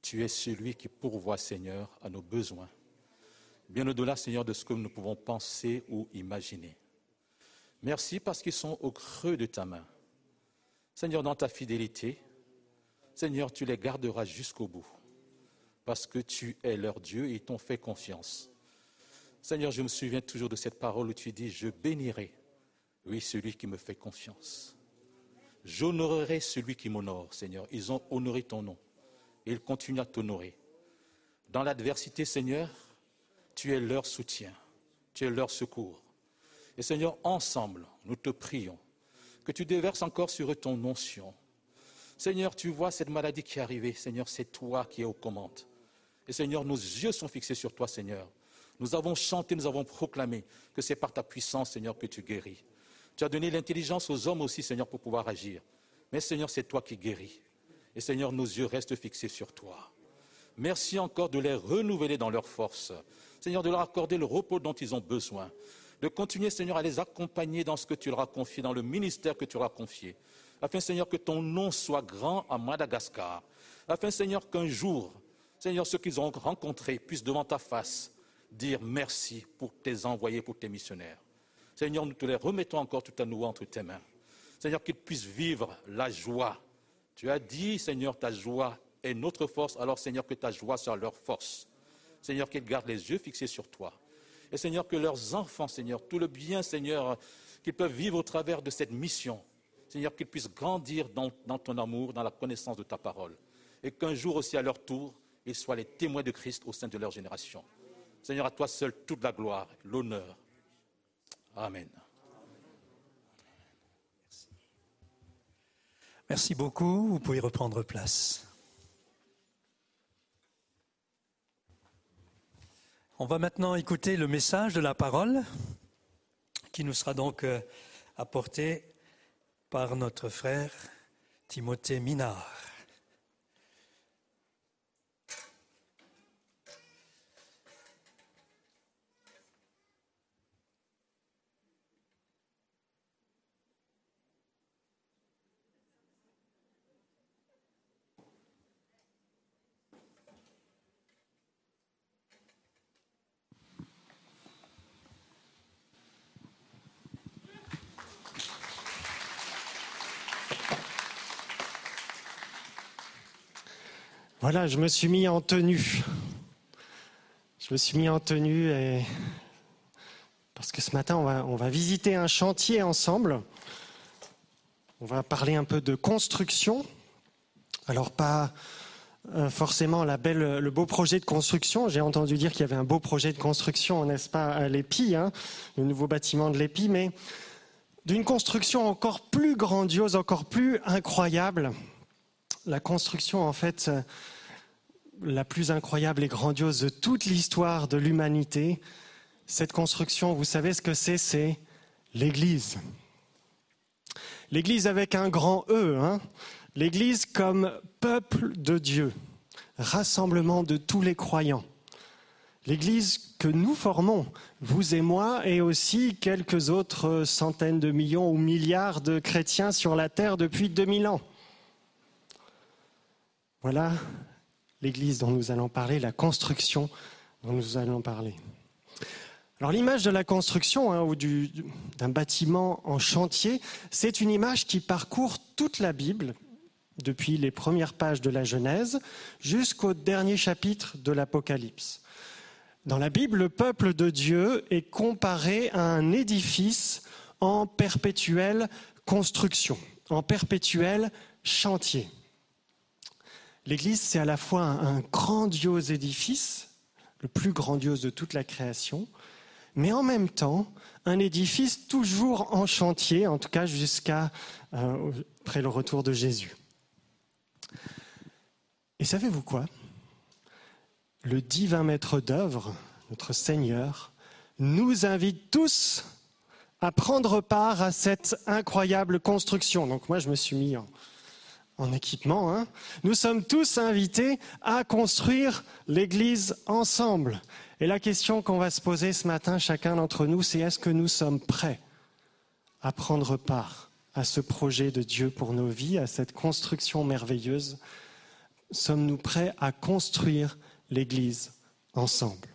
Tu es celui qui pourvoit, Seigneur, à nos besoins. Bien au-delà, Seigneur, de ce que nous pouvons penser ou imaginer. Merci parce qu'ils sont au creux de ta main. Seigneur, dans ta fidélité, Seigneur, tu les garderas jusqu'au bout. Parce que tu es leur Dieu et ils t'ont fait confiance. Seigneur, je me souviens toujours de cette parole où tu dis, je bénirai, oui, celui qui me fait confiance. J'honorerai celui qui m'honore, Seigneur. Ils ont honoré ton nom et ils continuent à t'honorer. Dans l'adversité, Seigneur, tu es leur soutien, tu es leur secours. Et Seigneur, ensemble, nous te prions que tu déverses encore sur eux ton onction. Seigneur, tu vois cette maladie qui est arrivée. Seigneur, c'est toi qui es aux commandes. Et Seigneur, nos yeux sont fixés sur toi, Seigneur. Nous avons chanté, nous avons proclamé que c'est par ta puissance, Seigneur, que tu guéris. Tu as donné l'intelligence aux hommes aussi, Seigneur, pour pouvoir agir. Mais Seigneur, c'est toi qui guéris. Et Seigneur, nos yeux restent fixés sur toi. Merci encore de les renouveler dans leur force. Seigneur, de leur accorder le repos dont ils ont besoin. De continuer, Seigneur, à les accompagner dans ce que tu leur as confié, dans le ministère que tu leur as confié. Afin, Seigneur, que ton nom soit grand à Madagascar. Afin, Seigneur, qu'un jour, Seigneur, ceux qu'ils ont rencontrés puissent devant ta face dire merci pour tes envoyés, pour tes missionnaires. Seigneur, nous te les remettons encore tout à nouveau entre tes mains. Seigneur, qu'ils puissent vivre la joie. Tu as dit, Seigneur, ta joie est notre force, alors Seigneur, que ta joie soit leur force. Seigneur, qu'ils gardent les yeux fixés sur toi. Et Seigneur, que leurs enfants, Seigneur, tout le bien, Seigneur, qu'ils peuvent vivre au travers de cette mission. Seigneur, qu'ils puissent grandir dans, ton amour, dans la connaissance de ta parole. Et qu'un jour aussi, à leur tour, ils soient les témoins de Christ au sein de leur génération. Seigneur, à toi seul toute la gloire, l'honneur. Amen. Merci beaucoup. Vous pouvez reprendre place. On va maintenant écouter le message de la parole qui nous sera donc euh, apporté par notre frère Timothée Minard. Voilà, je me suis mis en tenue. Je me suis mis en tenue parce que ce matin, on va, visiter un chantier ensemble. On va parler un peu de construction. Alors pas euh, forcément le beau projet de construction. J'ai entendu dire qu'il y avait un beau projet de construction, n'est-ce pas, à l'EPI, hein, le nouveau bâtiment de l'EPI, mais d'une construction encore plus grandiose, encore plus incroyable. La construction, en fait, euh, la plus incroyable et grandiose de toute l'histoire de l'humanité. Cette construction, vous savez ce que c'est C'est l'Église. L'Église avec un grand E, hein l'Église comme peuple de Dieu, rassemblement de tous les croyants. L'Église que nous formons, vous et moi, et aussi quelques autres centaines de millions ou milliards de chrétiens sur la terre depuis 2000 ans. Voilà l'Église dont nous allons parler, la construction dont nous allons parler. Alors l'image de la construction hein, ou du- d'un bâtiment en chantier, c'est une image qui parcourt toute la Bible, depuis les premières pages de la Genèse jusqu'au dernier chapitre de l'Apocalypse. Dans la Bible, le peuple de Dieu est comparé à un édifice en perpétuelle construction, en perpétuel chantier. L'Église, c'est à la fois un, grandiose édifice, le plus grandiose de toute la création, mais en même temps un édifice toujours en chantier, en tout cas jusqu'à euh, le retour de Jésus. Et savez-vous quoi? Le divin maître d'œuvre, notre Seigneur, nous invite tous à prendre part à cette incroyable construction. Donc moi, je me suis mis en, en équipement. hein. Nous sommes tous invités à construire l'Église ensemble. Et la question qu'on va se poser ce matin, chacun d'entre nous, c'est est-ce que nous sommes prêts à prendre part à ce projet de Dieu pour nos vies, à cette construction merveilleuse? Sommes-nous prêts à construire l'Église ensemble?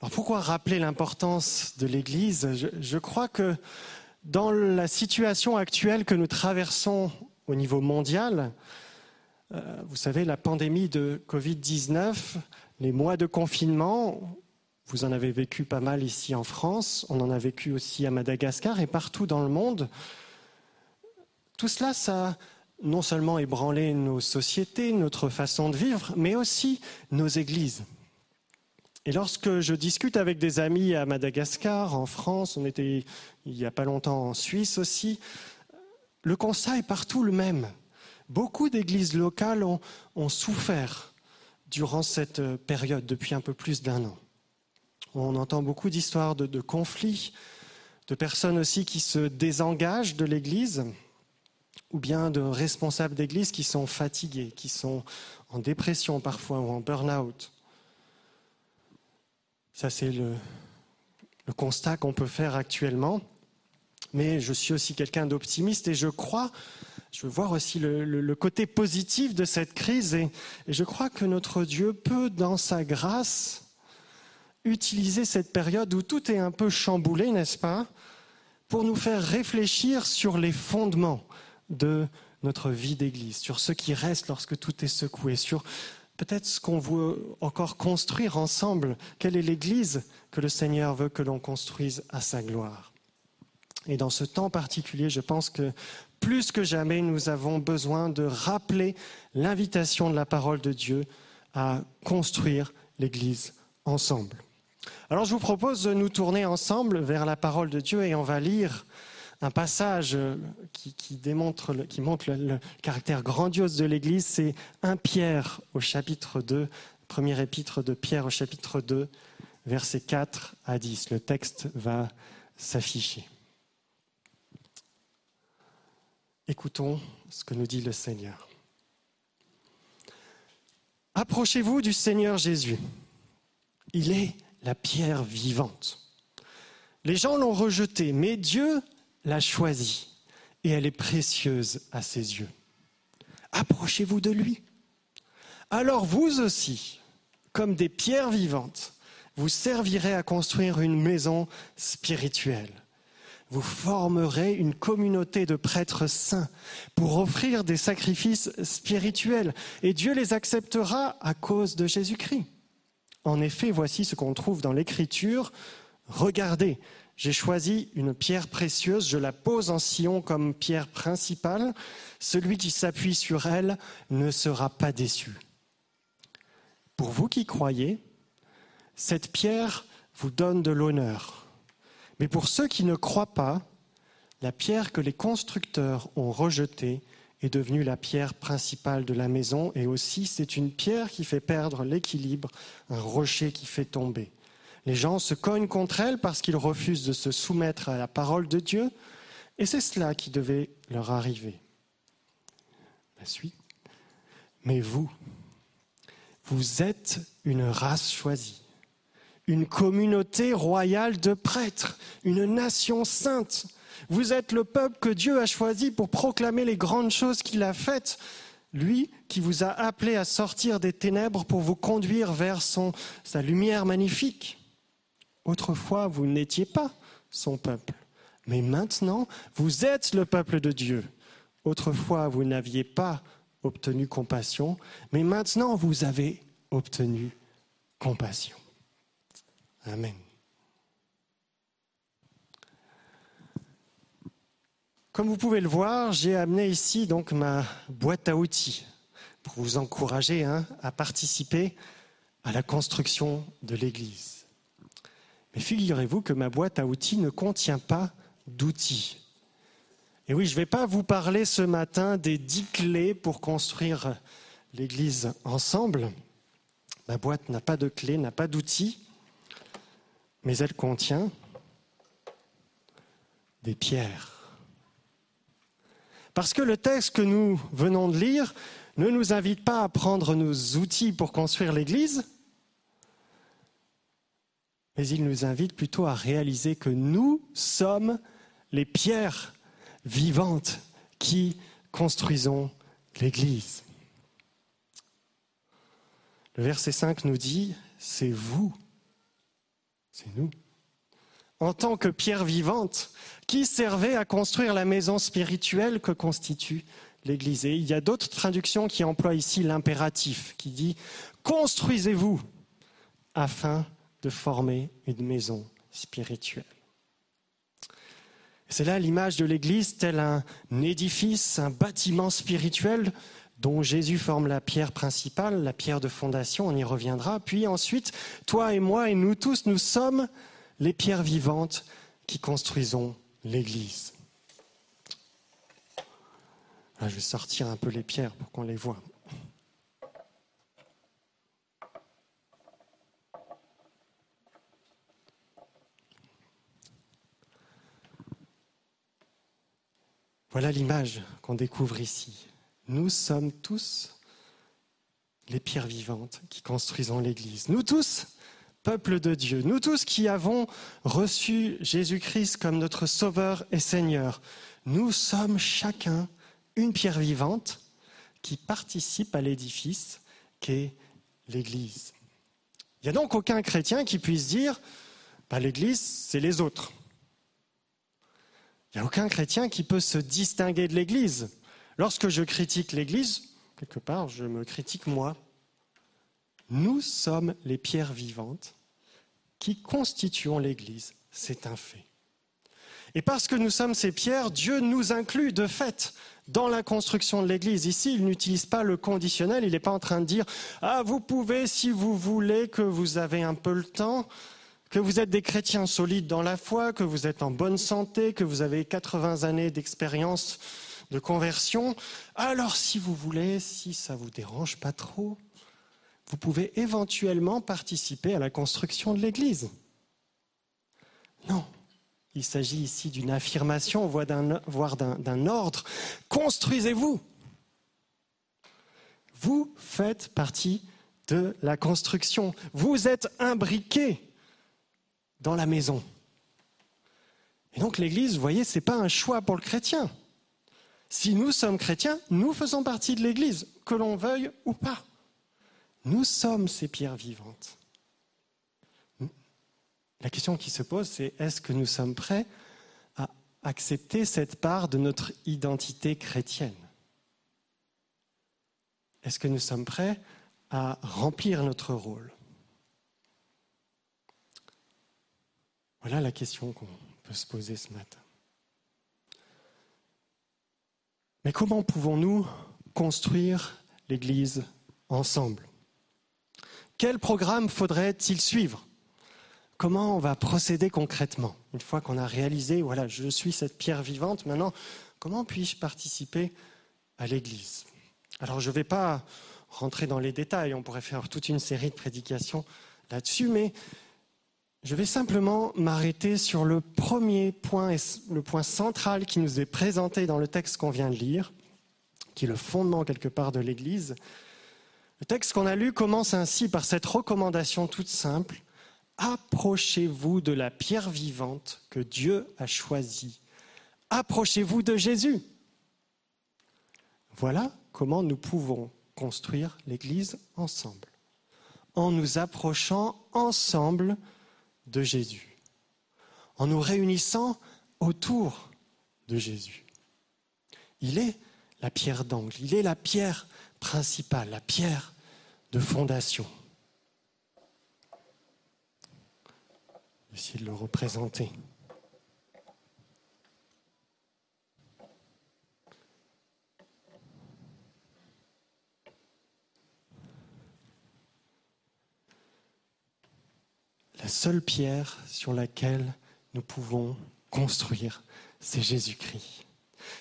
Alors pourquoi rappeler l'importance de l'Église? Je, je crois que dans la situation actuelle que nous traversons au niveau mondial, euh, vous savez, la pandémie de Covid-19, les mois de confinement, vous en avez vécu pas mal ici en France, on en a vécu aussi à Madagascar et partout dans le monde. Tout cela, ça a non seulement ébranlé nos sociétés, notre façon de vivre, mais aussi nos églises. Et lorsque je discute avec des amis à Madagascar, en France, on était il n'y a pas longtemps en Suisse aussi, le constat est partout le même. Beaucoup d'églises locales ont, souffert durant cette période, depuis un peu plus d'un an. On entend beaucoup d'histoires de, conflits, de personnes aussi qui se désengagent de l'Église, ou bien de responsables d'Église qui sont fatigués, qui sont en dépression parfois ou en burn-out. Ça, c'est le constat qu'on peut faire actuellement. Mais je suis aussi quelqu'un d'optimiste et je crois, je veux voir aussi le, côté positif de cette crise et, et je crois que notre Dieu peut, dans sa grâce, utiliser cette période où tout est un peu chamboulé, n'est-ce pas, pour nous faire réfléchir sur les fondements de notre vie d'Église, sur ce qui reste lorsque tout est secoué, sur peut-être ce qu'on veut encore construire ensemble, quelle est l'Église que le Seigneur veut que l'on construise à sa gloire? Et dans ce temps particulier, je pense que plus que jamais, nous avons besoin de rappeler l'invitation de la parole de Dieu à construire l'Église ensemble. Alors je vous propose de nous tourner ensemble vers la parole de Dieu et on va lire un passage qui, démontre, qui montre le, le caractère grandiose de l'Église. C'est 1 Pierre au chapitre 2, premier épître de Pierre au chapitre 2, versets 4 à 10. Le texte va s'afficher. Écoutons ce que nous dit le Seigneur. Approchez-vous du Seigneur Jésus. Il est la pierre vivante. Les gens l'ont rejetée, mais Dieu l'a choisie et elle est précieuse à ses yeux. Approchez-vous de lui. Alors vous aussi, comme des pierres vivantes, vous servirez à construire une maison spirituelle. Vous formerez une communauté de prêtres saints pour offrir des sacrifices spirituels et Dieu les acceptera à cause de Jésus-Christ. En effet, voici ce qu'on trouve dans l'Écriture. Regardez, j'ai choisi une pierre précieuse, je la pose en sillon comme pierre principale. Celui qui s'appuie sur elle ne sera pas déçu. Pour vous qui croyez, cette pierre vous donne de l'honneur. Mais pour ceux qui ne croient pas, la pierre que les constructeurs ont rejetée est devenue la pierre principale de la maison et aussi c'est une pierre qui fait perdre l'équilibre, un rocher qui fait tomber. Les gens se cognent contre elle parce qu'ils refusent de se soumettre à la parole de Dieu et c'est cela qui devait leur arriver. La suite. Mais vous, vous êtes une race choisie, une communauté royale de prêtres, une nation sainte. Vous êtes le peuple que Dieu a choisi pour proclamer les grandes choses qu'il a faites. lui qui vous a appelé à sortir des ténèbres pour vous conduire vers sa lumière magnifique. Autrefois, vous n'étiez pas son peuple, mais maintenant, vous êtes le peuple de Dieu. Autrefois, vous n'aviez pas obtenu compassion, mais maintenant, vous avez obtenu compassion. Amen. Comme vous pouvez le voir, j'ai amené ici donc ma boîte à outils pour vous encourager hein, à participer à la construction de l'Église. Mais figurez-vous que ma boîte à outils ne contient pas d'outils. Et oui, je ne vais pas vous parler ce matin des dix clés pour construire l'Église ensemble. Ma boîte n'a pas de clés, n'a pas d'outils, mais elle contient des pierres. Parce que le texte que nous venons de lire ne nous invite pas à prendre nos outils pour construire l'Église, mais il nous invite plutôt à réaliser que nous sommes les pierres vivantes qui construisons l'Église. Le verset 5 nous dit, c'est vous, c'est nous, en tant que pierre vivante, qui servait à construire la maison spirituelle que constitue l'Église? Et il y a d'autres traductions qui emploient ici l'impératif, qui dit construisez-vous afin de former une maison spirituelle. C'est là l'image de l'Église, tel un édifice, un bâtiment spirituel dont Jésus forme la pierre principale, la pierre de fondation, on y reviendra. Puis ensuite, toi et moi et nous tous, nous sommes les pierres vivantes qui construisons l'Église. je vais sortir un peu les pierres pour qu'on les voit. Voilà l'image qu'on découvre ici. Nous sommes tous les pierres vivantes qui construisons l'Église. Nous tous, peuple de Dieu, nous tous qui avons reçu Jésus-Christ comme notre Sauveur et Seigneur, nous sommes chacun une pierre vivante qui participe à l'édifice qu'est l'Église. Il n'y a donc aucun chrétien qui puisse dire bah, l'Église, c'est les autres. Il n'y a aucun chrétien qui peut se distinguer de l'Église. Lorsque je critique l'Église, quelque part, je me critique moi. Nous sommes les pierres vivantes qui constituons l'Église. C'est un fait. Et parce que nous sommes ces pierres, Dieu nous inclut de fait dans la construction de l'Église. Ici, il n'utilise pas le conditionnel, il n'est pas en train de dire ⁇ Ah, vous pouvez, si vous voulez, que vous avez un peu le temps, que vous êtes des chrétiens solides dans la foi, que vous êtes en bonne santé, que vous avez 80 années d'expérience de conversion, alors si vous voulez, si ça vous dérange pas trop, vous pouvez éventuellement participer à la construction de l'Église. Non, il s'agit ici d'une affirmation, voire d'un ordre. Construisez-vous. Vous faites partie de la construction. Vous êtes imbriqués dans la maison. Et donc l'Église, vous voyez, ce n'est pas un choix pour le chrétien. Si nous sommes chrétiens, nous faisons partie de l'Église, que l'on veuille ou pas. Nous sommes ces pierres vivantes. La question qui se pose, c'est est-ce que nous sommes prêts à accepter cette part de notre identité chrétienne? Est-ce que nous sommes prêts à remplir notre rôle? Voilà la question qu'on peut se poser ce matin. Mais comment pouvons-nous construire l'Église ensemble? Quel programme faudrait-il suivre? Comment on va procéder concrètement? Une fois qu'on a réalisé, voilà, je suis cette pierre vivante, maintenant, comment puis-je participer à l'Église? Alors, je ne vais pas rentrer dans les détails, on pourrait faire toute une série de prédications là-dessus, mais je vais simplement m'arrêter sur le premier point, le point central qui nous est présenté dans le texte qu'on vient de lire, qui est le fondement quelque part de l'Église. Le texte qu'on a lu commence ainsi par cette recommandation toute simple Approchez-vous de la pierre vivante que Dieu a choisie. Approchez-vous de Jésus. Voilà comment nous pouvons construire l'Église ensemble, en nous approchant ensemble de Jésus, en nous réunissant autour de Jésus. Il est la pierre d'angle, il est la pierre principale, la pierre de fondation. Essayer de le représenter. La seule pierre sur laquelle nous pouvons construire, c'est Jésus-Christ.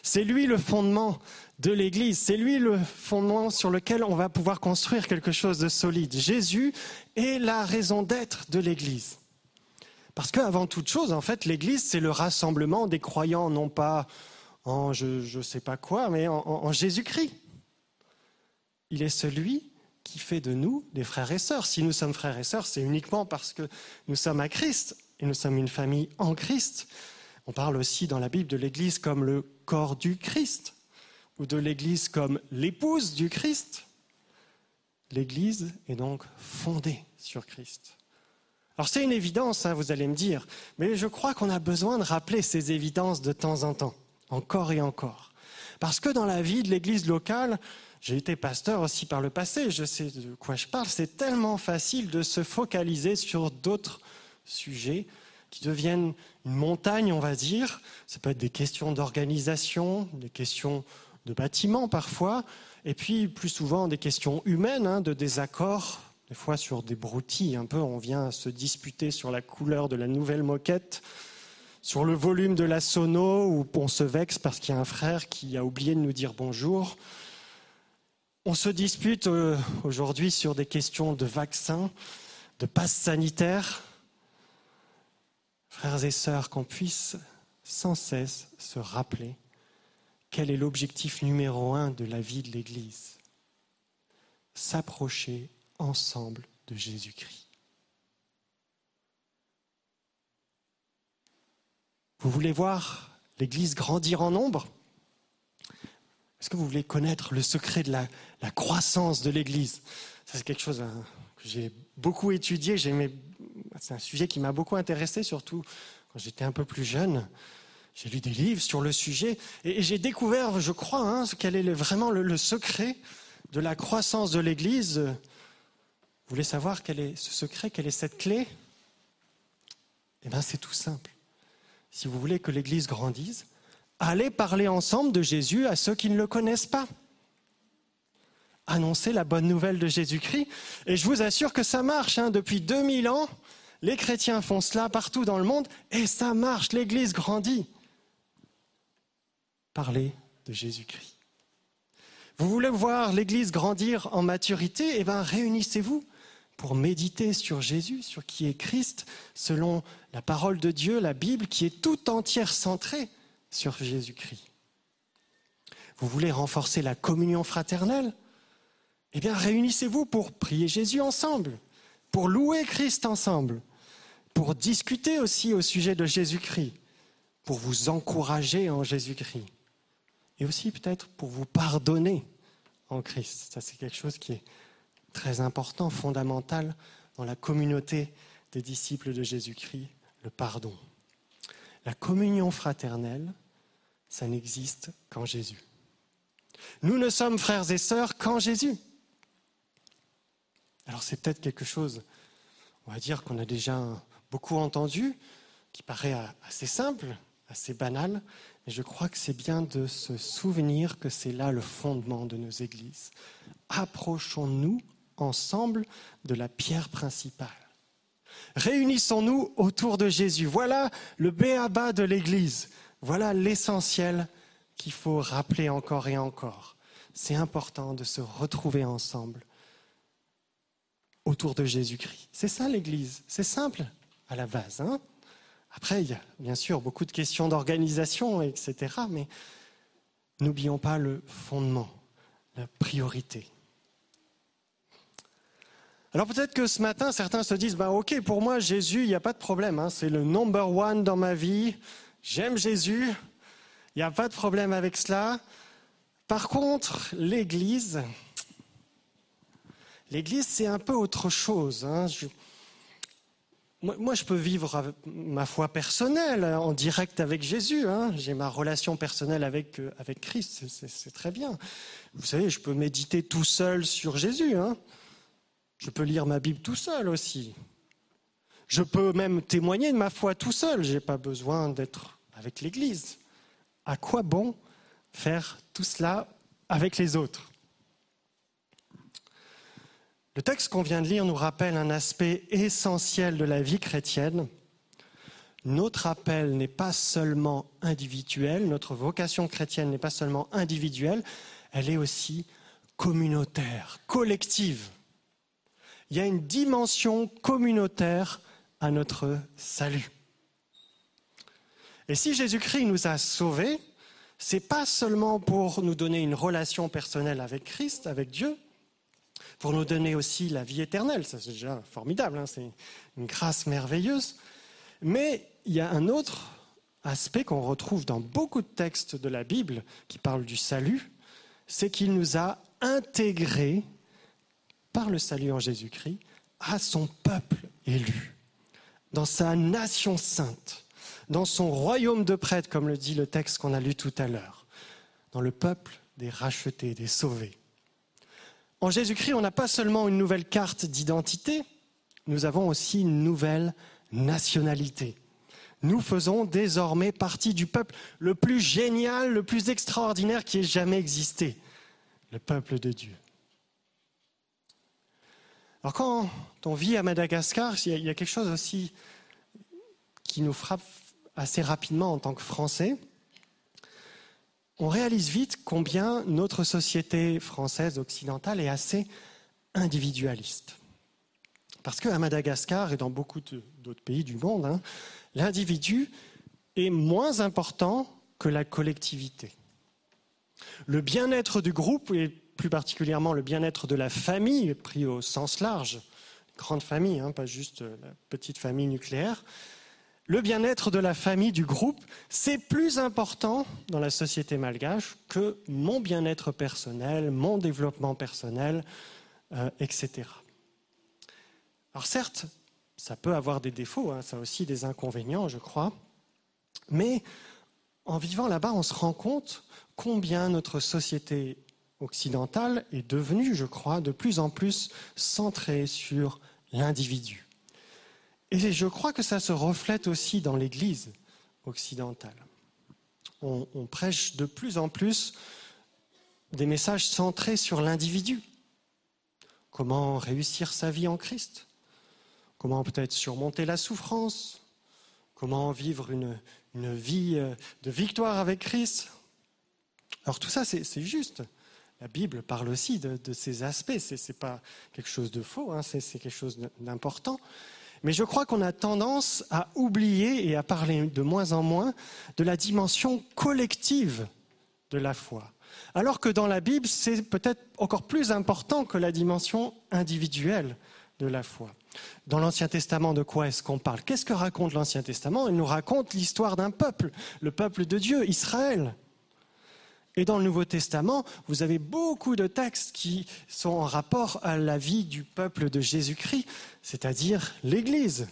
C'est lui le fondement de l'Église, c'est lui le fondement sur lequel on va pouvoir construire quelque chose de solide. Jésus est la raison d'être de l'Église. Parce qu'avant toute chose, en fait, l'Église, c'est le rassemblement des croyants, non pas en je ne sais pas quoi, mais en, en Jésus-Christ. Il est celui qui fait de nous des frères et sœurs. Si nous sommes frères et sœurs, c'est uniquement parce que nous sommes à Christ et nous sommes une famille en Christ. On parle aussi dans la Bible de l'Église comme le corps du Christ ou de l'Église comme l'épouse du Christ. L'Église est donc fondée sur Christ. Alors c'est une évidence, hein, vous allez me dire, mais je crois qu'on a besoin de rappeler ces évidences de temps en temps, encore et encore. Parce que dans la vie de l'Église locale, j'ai été pasteur aussi par le passé, je sais de quoi je parle, c'est tellement facile de se focaliser sur d'autres sujets qui deviennent une montagne, on va dire. Ça peut être des questions d'organisation, des questions de bâtiment parfois, et puis plus souvent des questions humaines, hein, de désaccords, des fois sur des broutilles un peu, on vient se disputer sur la couleur de la nouvelle moquette, sur le volume de la sono, où on se vexe parce qu'il y a un frère qui a oublié de nous dire bonjour. On se dispute euh, aujourd'hui sur des questions de vaccins, de passe sanitaire. Frères et sœurs, qu'on puisse sans cesse se rappeler quel est l'objectif numéro un de la vie de l'Église S'approcher ensemble de Jésus-Christ. Vous voulez voir l'Église grandir en nombre? Est-ce que vous voulez connaître le secret de la, la croissance de l'Église C'est quelque chose hein, que j'ai beaucoup étudié. C'est un sujet qui m'a beaucoup intéressé, surtout quand j'étais un peu plus jeune. J'ai lu des livres sur le sujet et j'ai découvert, je crois, hein, quel est vraiment le, le secret de la croissance de l'Église. Vous voulez savoir quel est ce secret, quelle est cette clé? Eh bien, c'est tout simple. Si vous voulez que l'Église grandisse, allez parler ensemble de Jésus à ceux qui ne le connaissent pas. Annoncer la bonne nouvelle de Jésus-Christ. Et je vous assure que ça marche. Hein. Depuis 2000 ans, les chrétiens font cela partout dans le monde et ça marche. L'Église grandit. Parler de Jésus-Christ. Vous voulez voir l'Église grandir en maturité? Eh bien, réunissez-vous pour méditer sur Jésus, sur qui est Christ, selon la parole de Dieu, la Bible, qui est tout entière centrée sur Jésus-Christ. Vous voulez renforcer la communion fraternelle? Eh bien, réunissez-vous pour prier Jésus ensemble, pour louer Christ ensemble, pour discuter aussi au sujet de Jésus-Christ, pour vous encourager en Jésus-Christ, et aussi peut-être pour vous pardonner en Christ. Ça, c'est quelque chose qui est très important, fondamental dans la communauté des disciples de Jésus-Christ, le pardon. La communion fraternelle, ça n'existe qu'en Jésus. Nous ne sommes frères et sœurs qu'en Jésus. Alors c'est peut-être quelque chose, on va dire, qu'on a déjà beaucoup entendu, qui paraît assez simple, assez banal, mais je crois que c'est bien de se souvenir que c'est là le fondement de nos églises. Approchons-nous ensemble de la pierre principale. Réunissons-nous autour de Jésus. Voilà le béaba de l'Église. Voilà l'essentiel qu'il faut rappeler encore et encore. C'est important de se retrouver ensemble autour de Jésus-Christ. C'est ça l'Église. C'est simple à la base. Hein Après, il y a bien sûr beaucoup de questions d'organisation, etc. Mais n'oublions pas le fondement, la priorité. Alors peut-être que ce matin, certains se disent, bah, ok, pour moi, Jésus, il n'y a pas de problème, hein, c'est le number one dans ma vie, j'aime Jésus, il n'y a pas de problème avec cela. Par contre, l'Église, l'Église, c'est un peu autre chose. hein. Moi, je peux vivre ma foi personnelle en direct avec Jésus. hein. J'ai ma relation personnelle avec, euh, Christ, c'est- très bien. Vous savez, je peux méditer tout seul sur Jésus. hein. Je peux lire ma Bible tout seul aussi. Je peux même témoigner de ma foi tout seul. Je n'ai pas besoin d'être avec l'Église. À quoi bon faire tout cela avec les autres? Le texte qu'on vient de lire nous rappelle un aspect essentiel de la vie chrétienne. Notre appel n'est pas seulement individuel, notre vocation chrétienne n'est pas seulement individuelle, elle est aussi communautaire, collective. Il y a une dimension communautaire à notre salut. Et si Jésus-Christ nous a sauvés, c'est pas seulement pour nous donner une relation personnelle avec Christ, avec Dieu, pour nous donner aussi la vie éternelle, ça c'est déjà formidable, hein, c'est une grâce merveilleuse, mais il y a un autre aspect qu'on retrouve dans beaucoup de textes de la Bible qui parlent du salut, c'est qu'il nous a intégrés par le salut en Jésus-Christ à son peuple élu, dans sa nation sainte, dans son royaume de prêtres, comme le dit le texte qu'on a lu tout à l'heure, dans le peuple des rachetés, des sauvés. En Jésus-Christ, on n'a pas seulement une nouvelle carte d'identité, nous avons aussi une nouvelle nationalité. Nous faisons désormais partie du peuple le plus génial, le plus extraordinaire qui ait jamais existé, le peuple de Dieu. Alors quand on vit à Madagascar, il y a- quelque chose aussi qui nous frappe assez rapidement en tant que Français. On réalise vite combien notre société française occidentale est assez individualiste. Parce qu'à Madagascar et dans beaucoup d'autres pays du monde, hein, l'individu est moins important que la collectivité. Le bien-être du groupe, et plus particulièrement le bien-être de la famille, pris au sens large, grande famille, hein, pas juste la petite famille nucléaire, le bien-être de la famille, du groupe, c'est plus important dans la société malgache que mon bien-être personnel, mon développement personnel, euh, etc. Alors certes, ça peut avoir des défauts, hein, ça a aussi des inconvénients, je crois, mais en vivant là-bas, on se rend compte combien notre société occidentale est devenue, je crois, de plus en plus centrée sur l'individu. Et je crois que ça se reflète aussi dans l'Église occidentale. On, prêche de plus en plus des messages centrés sur l'individu. Comment réussir sa vie en Christ? Comment peut-être surmonter la souffrance? Comment vivre une, vie euh, de victoire avec Christ? Alors tout ça, c'est juste. La Bible parle aussi de, ces aspects. Ce n'est pas quelque chose de faux, hein, c'est quelque chose d'important. Mais je crois qu'on a tendance à oublier et à parler de moins en moins de la dimension collective de la foi. Alors que dans la Bible, c'est peut-être encore plus important que la dimension individuelle de la foi. Dans l'Ancien Testament, de quoi est-ce qu'on parle? Qu'est-ce que raconte l'Ancien Testament? Il nous raconte l'histoire d'un peuple, le peuple de Dieu, Israël. Et dans le Nouveau Testament, vous avez beaucoup de textes qui sont en rapport à la vie du peuple de Jésus-Christ, c'est-à-dire l'Église.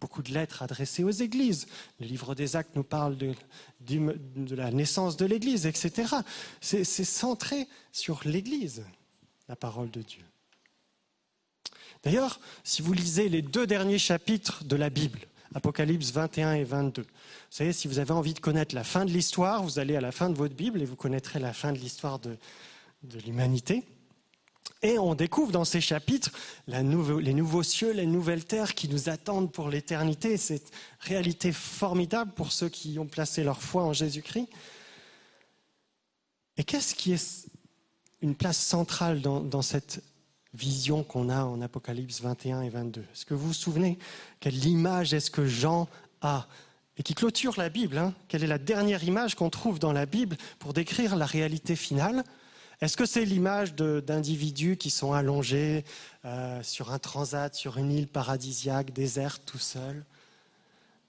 Beaucoup de lettres adressées aux églises. Le livre des Actes nous parle de, la naissance de l'Église, etc. C'est centré sur l'Église, la parole de Dieu. D'ailleurs, si vous lisez les deux derniers chapitres de la Bible, Apocalypse 21 et 22, vous savez, si vous avez envie de connaître la fin de l'histoire, vous allez à la fin de votre Bible et vous connaîtrez la fin de l'histoire de, de l'humanité. Et on découvre dans ces chapitres nouveau- les nouveaux cieux, les nouvelles terres qui nous attendent pour l'éternité. Cette réalité formidable pour ceux qui ont placé leur foi en Jésus-Christ. Et qu'est-ce qui est une place centrale dans, dans cette vision qu'on a en Apocalypse 21 et 22 Est-ce que vous vous souvenez quelle image est-ce que Jean a et qui clôture la Bible hein? Quelle est la dernière image qu'on trouve dans la Bible pour décrire la réalité finale? Est-ce que c'est l'image d'individus qui sont allongés euh, sur un transat, sur une île paradisiaque, déserte, tout seuls?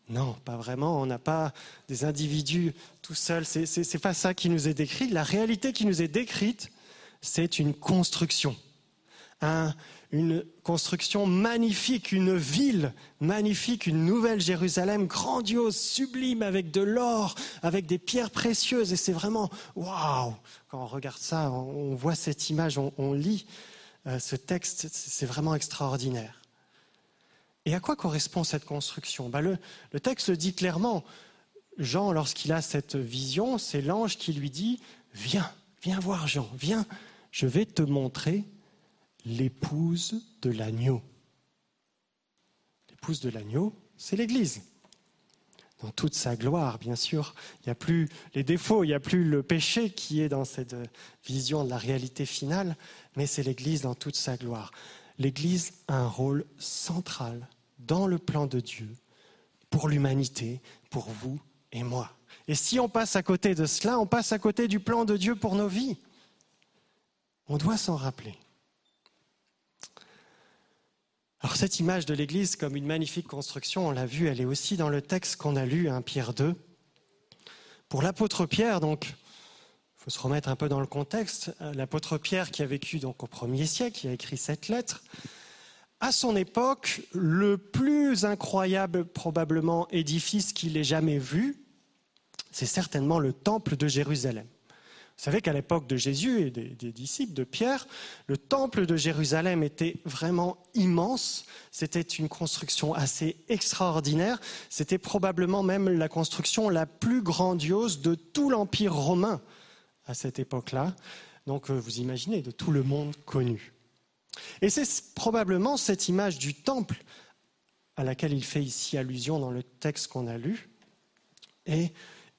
Non, pas vraiment. On n'a pas des individus tout seuls. C'est pas ça qui nous est décrit. La réalité qui nous est décrite, c'est une construction. Une construction magnifique, une ville magnifique, une nouvelle Jérusalem grandiose, sublime, avec de l'or, avec des pierres précieuses. Et c'est vraiment waouh Quand on regarde ça, on, voit cette image, on, lit euh, ce texte, c'est vraiment extraordinaire. Et à quoi correspond cette construction? Ben, le, le texte le dit clairement. Jean, lorsqu'il a cette vision, c'est l'ange qui lui dit, viens, viens voir Jean, viens, je vais te montrer l'épouse de l'agneau. L'épouse de l'agneau, c'est l'Église. Dans toute sa gloire, bien sûr. Il n'y a plus les défauts, il n'y a plus le péché qui est dans cette vision de la réalité finale, mais c'est l'Église dans toute sa gloire. L'Église a un rôle central dans le plan de Dieu pour l'humanité, pour vous et moi. Et si on passe à côté de cela, on passe à côté du plan de Dieu pour nos vies. On doit s'en rappeler. Alors cette image de l'Église comme une magnifique construction, on l'a vu, elle est aussi dans le texte qu'on a lu, 1 Pierre 2. Pour l'apôtre Pierre, donc, il faut se remettre un peu dans le contexte, l'apôtre Pierre qui a vécu donc au premier siècle, qui a écrit cette lettre, à son époque, le plus incroyable probablement édifice qu'il ait jamais vu, c'est certainement le temple de Jérusalem. Vous savez qu'à l'époque de Jésus et des, disciples de Pierre, le temple de Jérusalem était vraiment immense. C'était une construction assez extraordinaire. C'était probablement même la construction la plus grandiose de tout l'Empire romain à cette époque-là. Donc euh, vous imaginez, de tout le monde connu. Et c'est probablement cette image du temple à laquelle il fait ici allusion dans le texte qu'on a lu. Et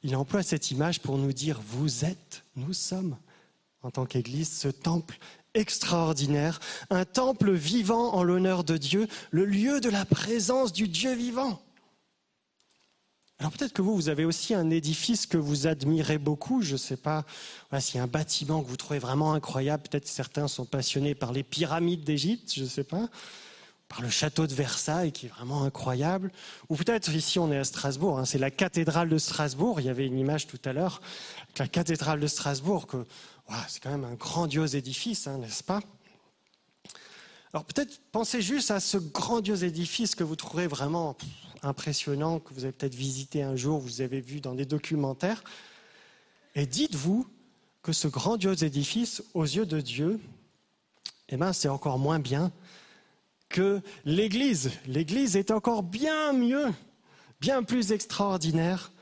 il emploie cette image pour nous dire, vous êtes, nous sommes, en tant qu'Église, ce temple extraordinaire, un temple vivant en l'honneur de Dieu, le lieu de la présence du Dieu vivant. Alors peut-être que vous, vous avez aussi un édifice que vous admirez beaucoup, je ne sais pas s'il y a un bâtiment que vous trouvez vraiment incroyable, peut-être certains sont passionnés par les pyramides d'Égypte, je ne sais pas par le château de Versailles qui est vraiment incroyable. Ou peut-être ici on est à Strasbourg, hein, c'est la cathédrale de Strasbourg. Il y avait une image tout à l'heure, la cathédrale de Strasbourg, c'est quand même un grandiose édifice, hein, n'est-ce pas? Alors peut-être pensez juste à ce grandiose édifice que vous trouverez vraiment impressionnant, que vous avez peut-être visité un jour, vous avez vu dans des documentaires. Et dites-vous que ce grandiose édifice, aux yeux de Dieu, eh ben, c'est encore moins bien que l'Église. L'Église est encore bien mieux, bien plus extraordinaire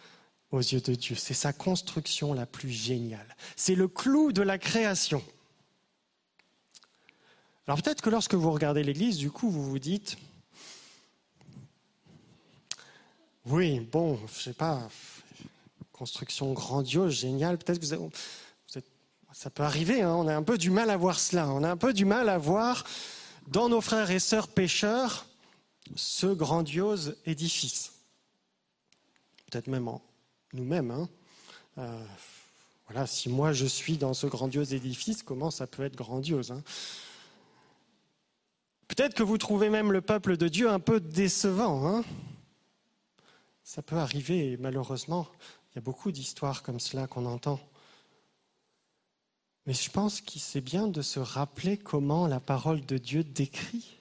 aux yeux de Dieu. C'est sa construction la plus géniale. C'est le clou de la création. Alors peut-être que lorsque vous regardez l'Église, du coup, vous vous dites, oui, bon, je sais pas, construction grandiose, géniale, peut-être que vous, ça peut arriver, hein, on a un peu du mal à voir cela, on a un peu du mal à voir dans nos frères et sœurs pécheurs ce grandiose édifice. Peut-être même nous-mêmes. Hein. Euh, voilà, si moi je suis dans ce grandiose édifice, comment ça peut être grandiose hein? Peut-être que vous trouvez même le peuple de Dieu un peu décevant. Hein? ça peut arriver, et malheureusement, il y a beaucoup d'histoires comme cela qu'on entend. Mais je pense qu'il c'est bien de se rappeler comment la parole de Dieu décrit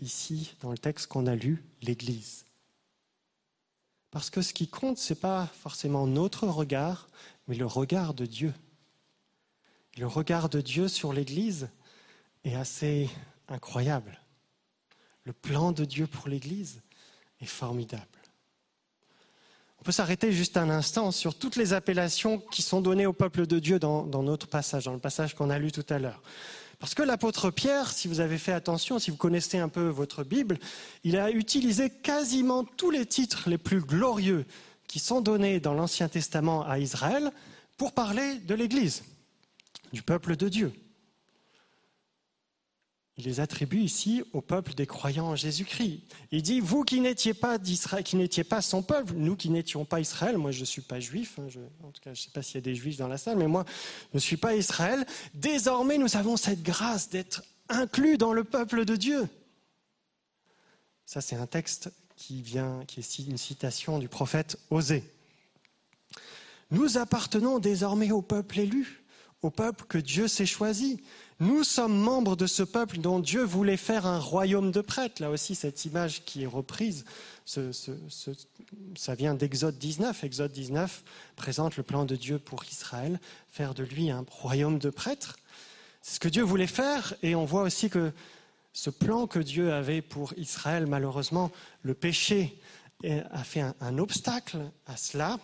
ici, dans le texte qu'on a lu, l'Église. Parce que ce qui compte, ce n'est pas forcément notre regard, mais le regard de Dieu. le regard de Dieu sur l'Église est assez incroyable. Le plan de Dieu pour l'Église est formidable. On peut s'arrêter juste un instant sur toutes les appellations qui sont données au peuple de Dieu dans, notre passage, dans le passage qu'on a lu tout à l'heure. Parce que l'apôtre Pierre, si vous avez fait attention, si vous connaissez un peu votre Bible, il a utilisé quasiment tous les titres les plus glorieux qui sont donnés dans l'Ancien Testament à Israël pour parler de l'Église, du peuple de Dieu. Il les attribue ici au peuple des croyants en Jésus-Christ. Il dit, vous qui n'étiez pas d'Israël, qui n'étiez pas son peuple, nous qui n'étions pas Israël, moi je ne suis pas juif, hein, en tout cas je ne sais pas s'il y a des juifs dans la salle, mais moi je ne suis pas Israël, désormais nous avons cette grâce d'être inclus dans le peuple de Dieu. Ça c'est un texte qui vient, qui est une citation du prophète Osée. Nous appartenons désormais au peuple élu, au peuple que Dieu s'est choisi. Nous sommes membres de ce peuple dont Dieu voulait faire un royaume de prêtres. Là aussi, cette image qui est reprise, ça vient d'Exode 19. Exode 19 présente le plan de Dieu pour Israël, faire de lui un royaume de prêtres. C'est ce que Dieu voulait faire, et on voit aussi que ce plan que Dieu avait pour Israël, malheureusement, le péché a fait un obstacle à cela.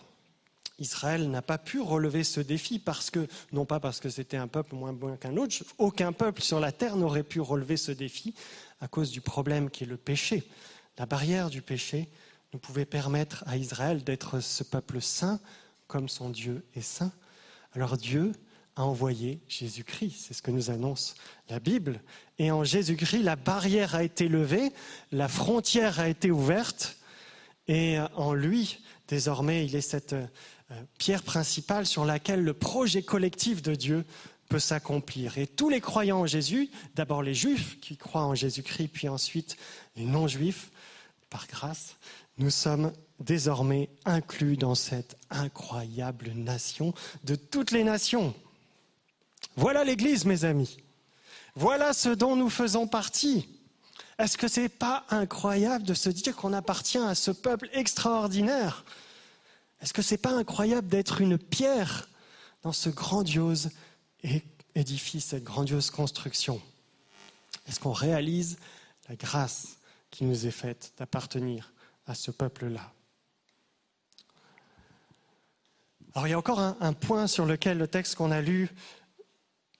Israël n'a pas pu relever ce défi parce que, non pas parce que c'était un peuple moins bon qu'un autre, aucun peuple sur la terre n'aurait pu relever ce défi à cause du problème qui est le péché. La barrière du péché ne pouvait permettre à Israël d'être ce peuple saint comme son Dieu est saint. Alors Dieu a envoyé Jésus-Christ, c'est ce que nous annonce la Bible. Et en Jésus-Christ, la barrière a été levée, la frontière a été ouverte, et en lui, désormais, il est cette pierre principale sur laquelle le projet collectif de Dieu peut s'accomplir. Et tous les croyants en Jésus, d'abord les juifs qui croient en Jésus-Christ, puis ensuite les non-juifs, par grâce, nous sommes désormais inclus dans cette incroyable nation de toutes les nations. Voilà l'Église, mes amis. Voilà ce dont nous faisons partie. Est-ce que ce n'est pas incroyable de se dire qu'on appartient à ce peuple extraordinaire est-ce que ce n'est pas incroyable d'être une pierre dans ce grandiose édifice, cette grandiose construction? Est-ce qu'on réalise la grâce qui nous est faite d'appartenir à ce peuple-là? Alors il y a encore un, un, point sur lequel le texte qu'on a lu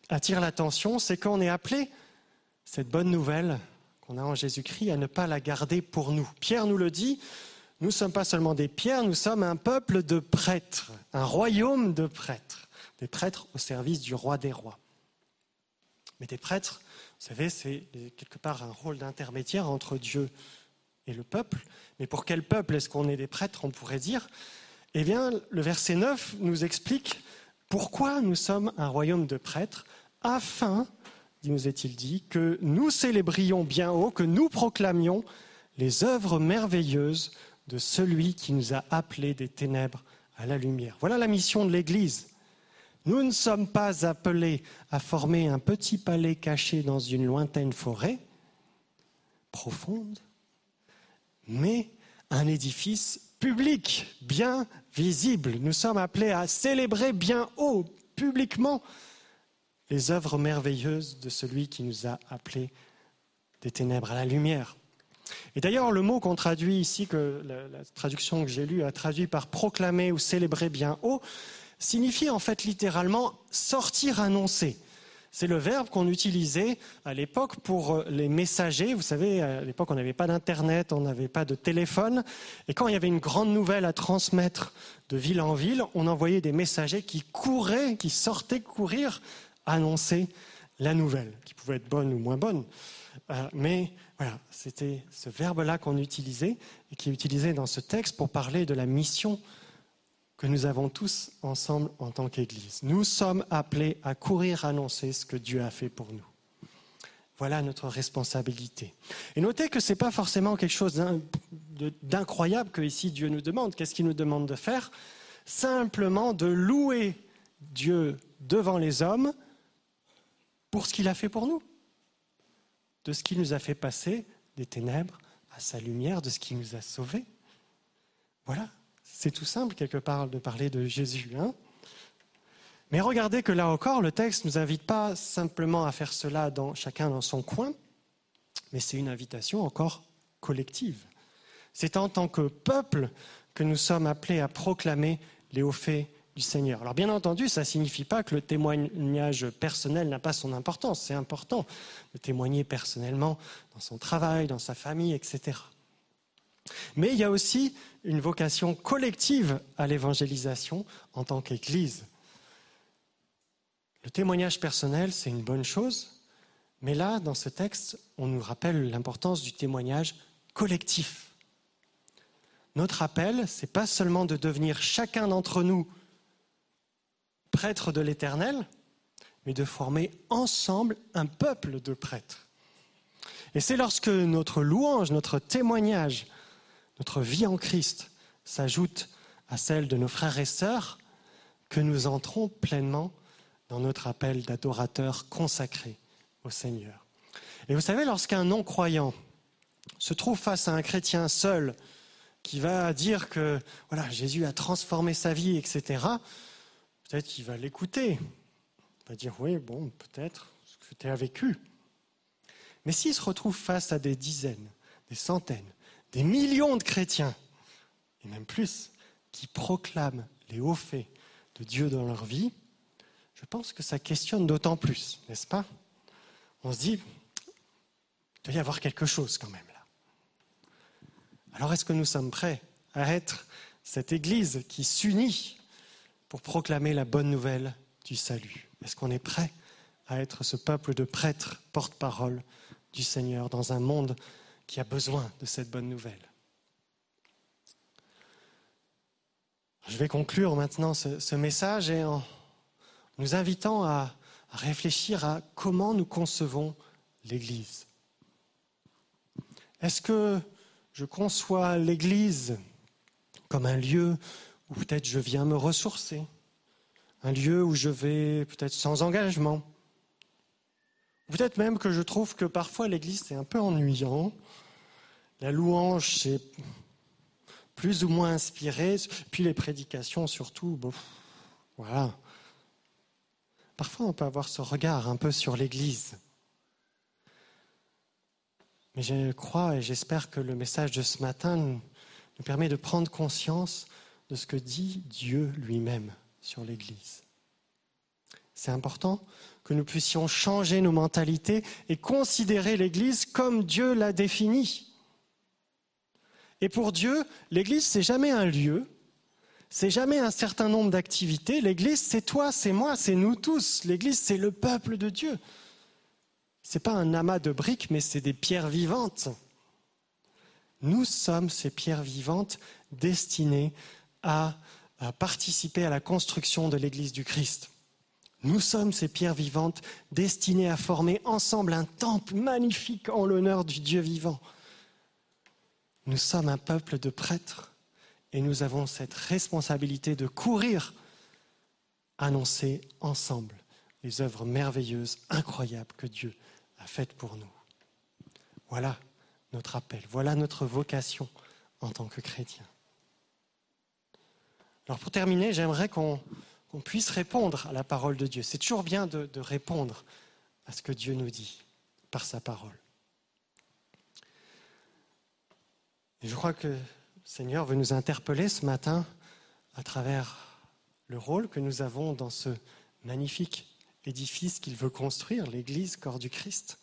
attire l'attention, c'est qu'on est appelé, cette bonne nouvelle qu'on a en Jésus-Christ, à ne pas la garder pour nous. Pierre nous le dit, nous ne sommes pas seulement des pierres, nous sommes un peuple de prêtres, un royaume de prêtres, des prêtres au service du roi des rois. Mais des prêtres, vous savez, c'est quelque part un rôle d'intermédiaire entre Dieu et le peuple. Mais pour quel peuple est-ce qu'on est des prêtres, on pourrait dire? Eh bien, le verset 9 nous explique pourquoi nous sommes un royaume de prêtres, afin, nous est-il dit, que nous célébrions bien haut, que nous proclamions les œuvres merveilleuses de celui qui nous a appelés des ténèbres à la lumière. Voilà la mission de l'Église. Nous ne sommes pas appelés à former un petit palais caché dans une lointaine forêt profonde, mais un édifice public, bien visible. Nous sommes appelés à célébrer bien haut, publiquement, les œuvres merveilleuses de celui qui nous a appelés des ténèbres à la lumière. Et d'ailleurs, le mot qu'on traduit ici, que la, traduction que j'ai lue a traduit par proclamer ou célébrer bien haut, signifie en fait littéralement sortir annoncer. C'est le verbe qu'on utilisait à l'époque pour euh, les messagers. Vous savez, à l'époque, on n'avait pas d'Internet, on n'avait pas de téléphone. Et quand il y avait une grande nouvelle à transmettre de ville en ville, on envoyait des messagers qui couraient, qui sortaient courir, annoncer la nouvelle, qui pouvait être bonne ou moins bonne. Euh, mais voilà, c'était ce verbe-là qu'on utilisait et qui est utilisé dans ce texte pour parler de la mission que nous avons tous ensemble en tant qu'Église. Nous sommes appelés à courir annoncer ce que Dieu a fait pour nous. Voilà notre responsabilité. Et notez que ce n'est pas forcément quelque chose d'incroyable que ici Dieu nous demande. Qu'est-ce qu'il nous demande de faire? Simplement de louer Dieu devant les hommes pour ce qu'il a fait pour nous de ce qui nous a fait passer des ténèbres à sa lumière, de ce qui nous a sauvés. Voilà, c'est tout simple quelque part de parler de Jésus. Hein Mais regardez que là encore, le texte ne nous invite pas simplement à faire cela dans, chacun dans son coin, mais c'est une invitation encore collective. C'est en tant que peuple que nous sommes appelés à proclamer les hauts faits Alors bien entendu, ça ne signifie pas que le témoignage personnel n'a pas son importance. C'est important de témoigner personnellement dans son travail, dans sa famille, etc. Mais il y a aussi une vocation collective à l'évangélisation en tant qu'Église. Le témoignage personnel, c'est une bonne chose, mais là, dans ce texte, on nous rappelle l'importance du témoignage collectif. Notre appel, c'est pas seulement de devenir chacun d'entre nous prêtres de l'Éternel, mais de former ensemble un peuple de prêtres. Et c'est lorsque notre louange, notre témoignage notre vie en Christ s'ajoute à celle de nos frères et sœurs, que nous entrons pleinement dans notre appel d'adorateur consacré au Seigneur. Et vous savez, lorsqu'un non-croyant se trouve face à un chrétien seul qui va dire que voilà, Jésus a transformé sa vie, etc., peut-être qu'il va l'écouter. Il va dire oui, bon, peut-être, ce que tu as vécu. Mais s'il se retrouve face à des dizaines, des centaines, des millions de chrétiens, et même plus, qui proclament les hauts faits de Dieu dans leur vie, je pense que ça questionne d'autant plus, n'est-ce pas? On se dit, il doit y avoir quelque chose quand même là. Alors est-ce que nous sommes prêts à être cette Église qui s'unit pour proclamer la bonne nouvelle du salut Est-ce qu'on est prêt à être ce peuple de prêtres porte-parole du Seigneur dans un monde qui a besoin de cette bonne nouvelle? Je vais conclure maintenant ce, message et en nous invitant à, à réfléchir à comment nous concevons l'Église. Est-ce que je conçois l'Église comme un lieu où peut-être je viens me ressourcer, un lieu où je vais peut-être sans engagement, peut-être même que je trouve que parfois l'Église c'est un peu ennuyant, la louange c'est plus ou moins inspiré, puis les prédications surtout, voilà. Parfois on peut avoir ce regard un peu sur l'Église. Mais je crois et j'espère que le message de ce matin nous, permet de prendre conscience de ce que dit Dieu lui-même sur l'Église. C'est important que nous puissions changer nos mentalités et considérer l'Église comme Dieu l'a définie. Et pour Dieu, l'Église, c'est jamais un lieu, c'est jamais un certain nombre d'activités. L'Église, c'est toi, c'est moi, c'est nous tous. L'Église, c'est le peuple de Dieu. Ce n'est pas un amas de briques, mais c'est des pierres vivantes. Nous sommes ces pierres vivantes destinées à, participer à la construction de l'Église du Christ. Nous sommes ces pierres vivantes destinées à former ensemble un temple magnifique en l'honneur du Dieu vivant. Nous sommes un peuple de prêtres et nous avons cette responsabilité de courir, annoncer ensemble les œuvres merveilleuses, incroyables que Dieu a faites pour nous. Voilà notre appel, voilà notre vocation en tant que chrétien. Alors pour terminer, j'aimerais qu'on puisse répondre à la parole de Dieu. C'est toujours bien de répondre à ce que Dieu nous dit par sa parole. Je crois que le Seigneur veut nous interpeller ce matin à travers le rôle que nous avons dans ce magnifique édifice qu'il veut construire, l'Église, corps du Christ.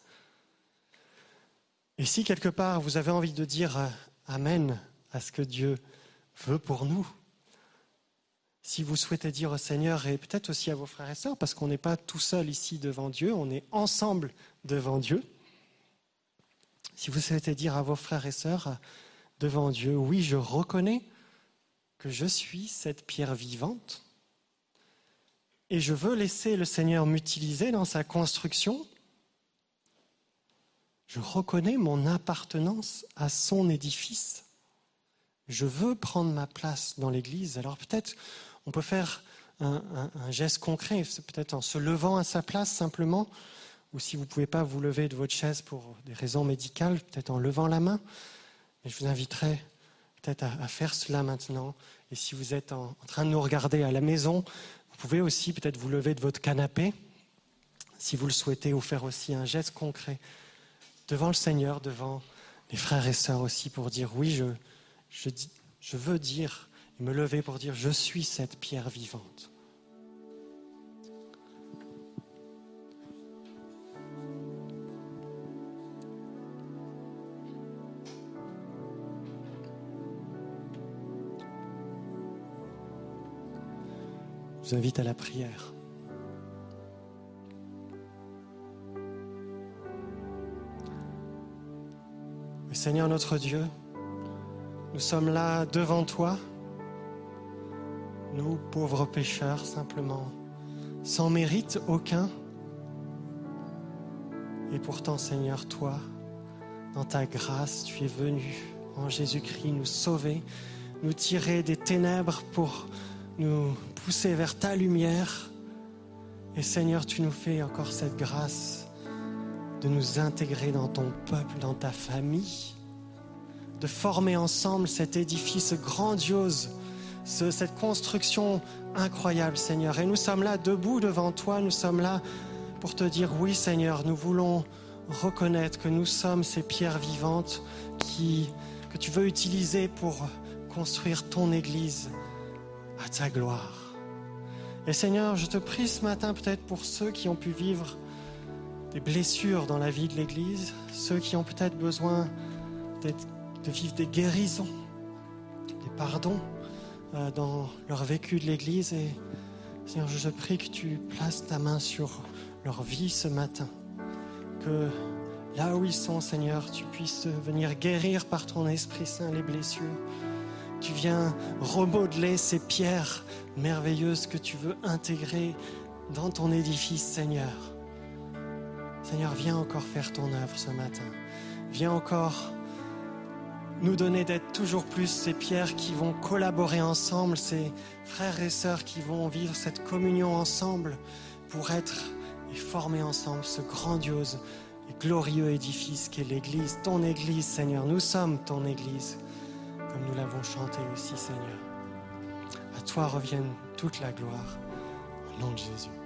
Et si quelque part vous avez envie de dire Amen à ce que Dieu veut pour nous, si vous souhaitez dire au Seigneur et peut-être aussi à vos frères et sœurs, parce qu'on n'est pas tout seul ici devant Dieu, on est ensemble devant Dieu, si vous souhaitez dire à vos frères et sœurs, devant Dieu, oui, je reconnais que je suis cette pierre vivante et je veux laisser le Seigneur m'utiliser dans sa construction. Je reconnais mon appartenance à son édifice. Je veux prendre ma place dans l'Église. Alors peut-être on peut faire un, geste concret, peut-être en se levant à sa place simplement, ou si vous ne pouvez pas vous lever de votre chaise pour des raisons médicales, peut-être en levant la main. Et je vous inviterai peut-être à, faire cela maintenant. Et si vous êtes en, train de nous regarder à la maison, vous pouvez aussi peut-être vous lever de votre canapé, si vous le souhaitez, ou faire aussi un geste concret devant le Seigneur, devant les frères et sœurs aussi, pour dire oui, je veux dire, me lever pour dire je suis cette pierre vivante. vous invite à la prière. Seigneur notre Dieu, nous sommes là devant toi, nous pauvres pécheurs simplement, sans mérite aucun. Et pourtant Seigneur, toi, dans ta grâce, tu es venu en Jésus-Christ, nous sauver, nous tirer des ténèbres pour nous pousser vers ta lumière. Et Seigneur, tu nous fais encore cette grâce de nous intégrer dans ton peuple, dans ta famille, de former ensemble cet édifice grandiose, ce- cette construction incroyable, Seigneur. Et nous sommes là debout devant toi, nous sommes là pour te dire oui, Seigneur, nous voulons reconnaître que nous sommes ces pierres vivantes que tu veux utiliser pour construire ton Église à ta gloire. Et Seigneur, je te prie ce matin peut-être pour ceux qui ont pu vivre des blessures dans la vie de l'Église, ceux qui ont peut-être besoin de vivre des guérisons, des pardons dans leur vécu de l'Église. Et Seigneur, je prie que tu places ta main sur leur vie ce matin, que là où ils sont, Seigneur, tu puisses venir guérir par ton Esprit Saint les blessures. Tu viens remodeler ces pierres merveilleuses que tu veux intégrer dans ton édifice, Seigneur. Seigneur, viens encore faire ton œuvre ce matin. Viens encore nous donner d'être toujours plus ces pierres qui vont collaborer ensemble, ces frères et sœurs qui vont vivre cette communion ensemble pour être et former ensemble ce grandiose et glorieux édifice qu'est l'Église, ton Église, Seigneur. Nous sommes ton Église, comme nous l'avons chanté aussi, Seigneur. À toi revienne toute la gloire, au nom de Jésus.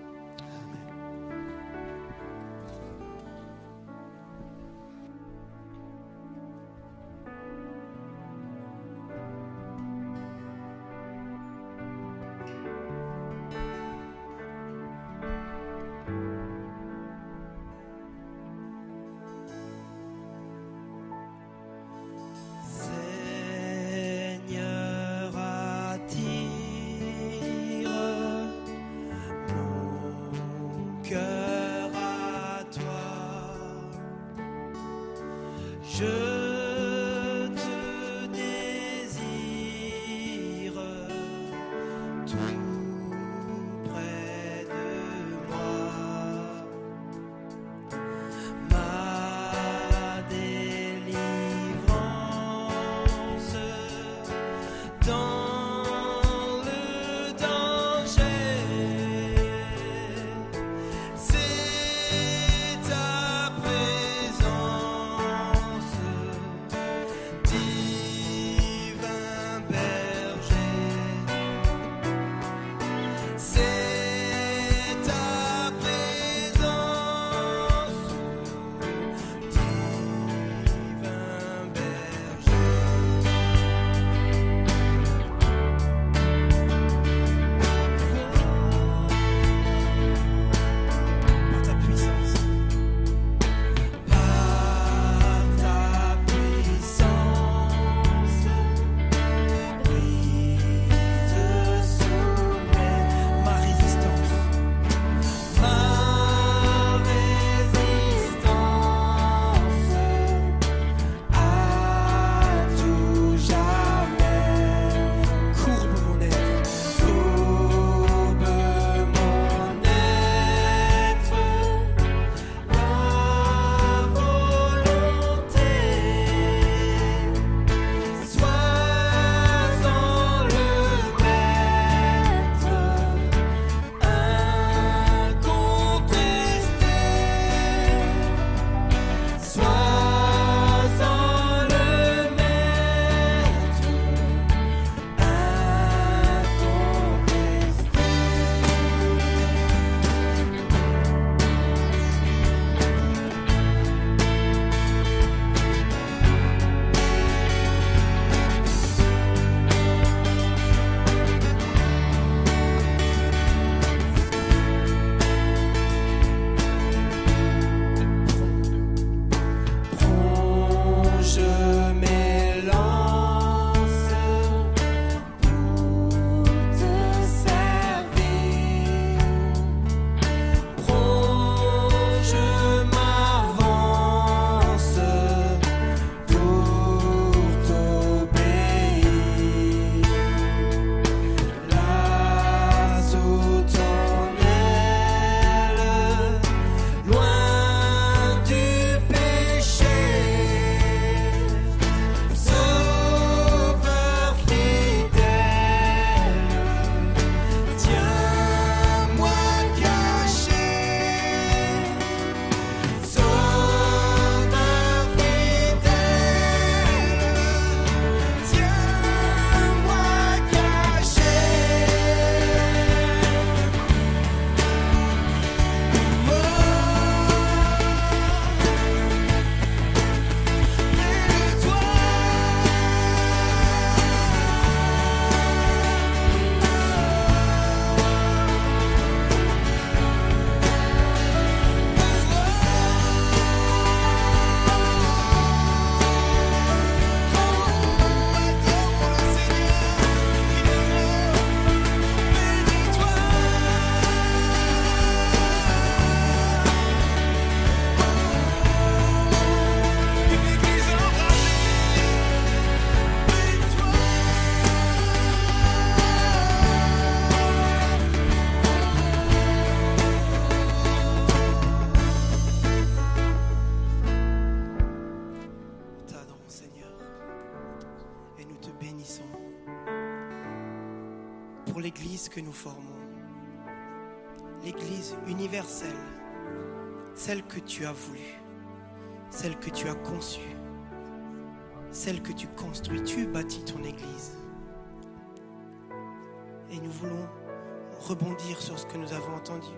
Tu as voulu, celle que tu as conçue, celle que tu construis. Tu bâtis ton Église. Et nous voulons rebondir sur ce que nous avons entendu.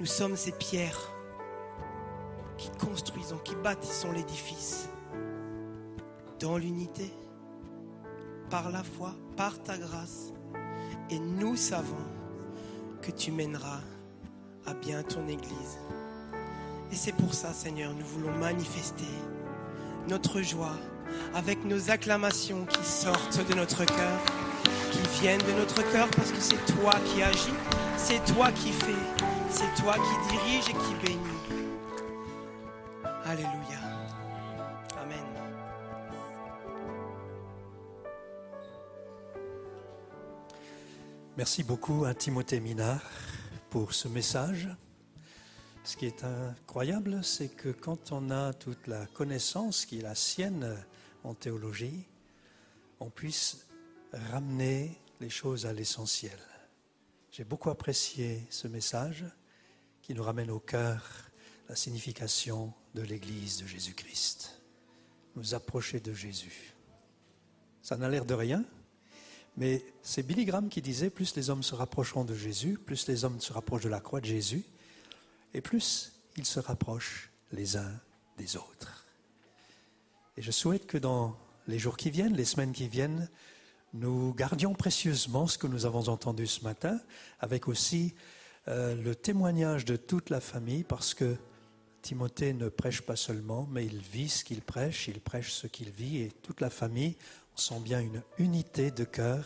Nous sommes ces pierres qui construisons, qui bâtissons l'édifice dans l'unité, par la foi, par ta grâce. Et nous savons que tu mèneras à bien ton Église. Et c'est pour ça, Seigneur, nous voulons manifester notre joie avec nos acclamations qui sortent de notre cœur, qui viennent de notre cœur parce que c'est toi qui agis, c'est toi qui fais, c'est toi qui dirige et qui bénis. Alléluia. Amen. Merci beaucoup à Timothée Minard pour ce message. Ce qui est incroyable, c'est que quand on a toute la connaissance qui est la sienne en théologie, on puisse ramener les choses à l'essentiel. J'ai beaucoup apprécié ce message qui nous ramène au cœur la signification de l'Église de Jésus-Christ. Nous approcher de Jésus. Ça n'a l'air de rien, mais c'est Billy Graham qui disait, plus les hommes se rapprocheront de Jésus, plus les hommes se rapprochent de la croix de Jésus, et plus ils se rapprochent les uns des autres. Et je souhaite que dans les jours qui viennent, les semaines qui viennent, nous gardions précieusement ce que nous avons entendu ce matin, avec aussi euh, le témoignage de toute la famille, parce que Timothée ne prêche pas seulement, mais il vit ce qu'il prêche, il prêche ce qu'il vit, et toute la famille, on sent bien une unité de cœur,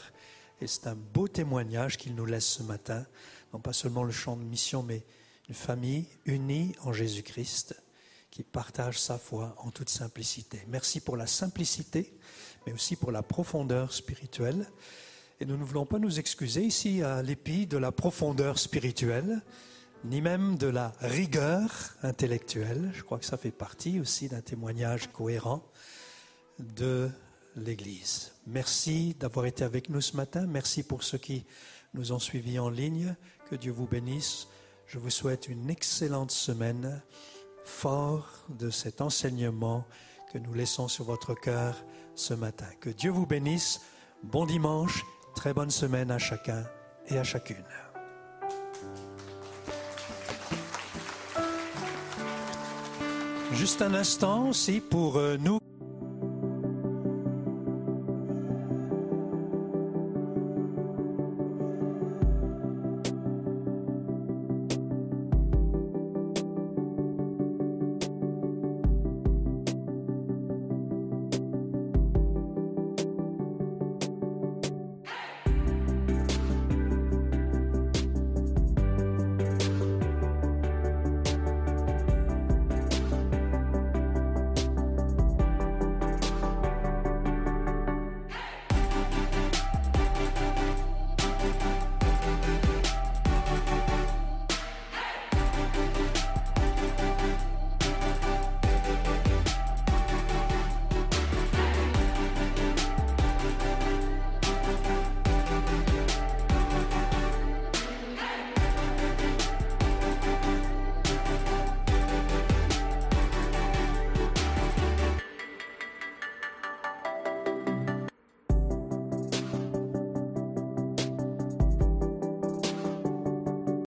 et c'est un beau témoignage qu'il nous laisse ce matin, non pas seulement le champ de mission, mais une famille unie en Jésus-Christ qui partage sa foi en toute simplicité. Merci pour la simplicité, mais aussi pour la profondeur spirituelle. Et nous ne voulons pas nous excuser ici à l'épi de la profondeur spirituelle, ni même de la rigueur intellectuelle. Je crois que ça fait partie aussi d'un témoignage cohérent de l'Église. Merci d'avoir été avec nous ce matin. Merci pour ceux qui nous ont suivis en ligne. Que Dieu vous bénisse. Je vous souhaite une excellente semaine, fort de cet enseignement que nous laissons sur votre cœur ce matin. Que Dieu vous bénisse. Bon dimanche, très bonne semaine à chacun et à chacune. Juste un instant aussi pour euh, nous.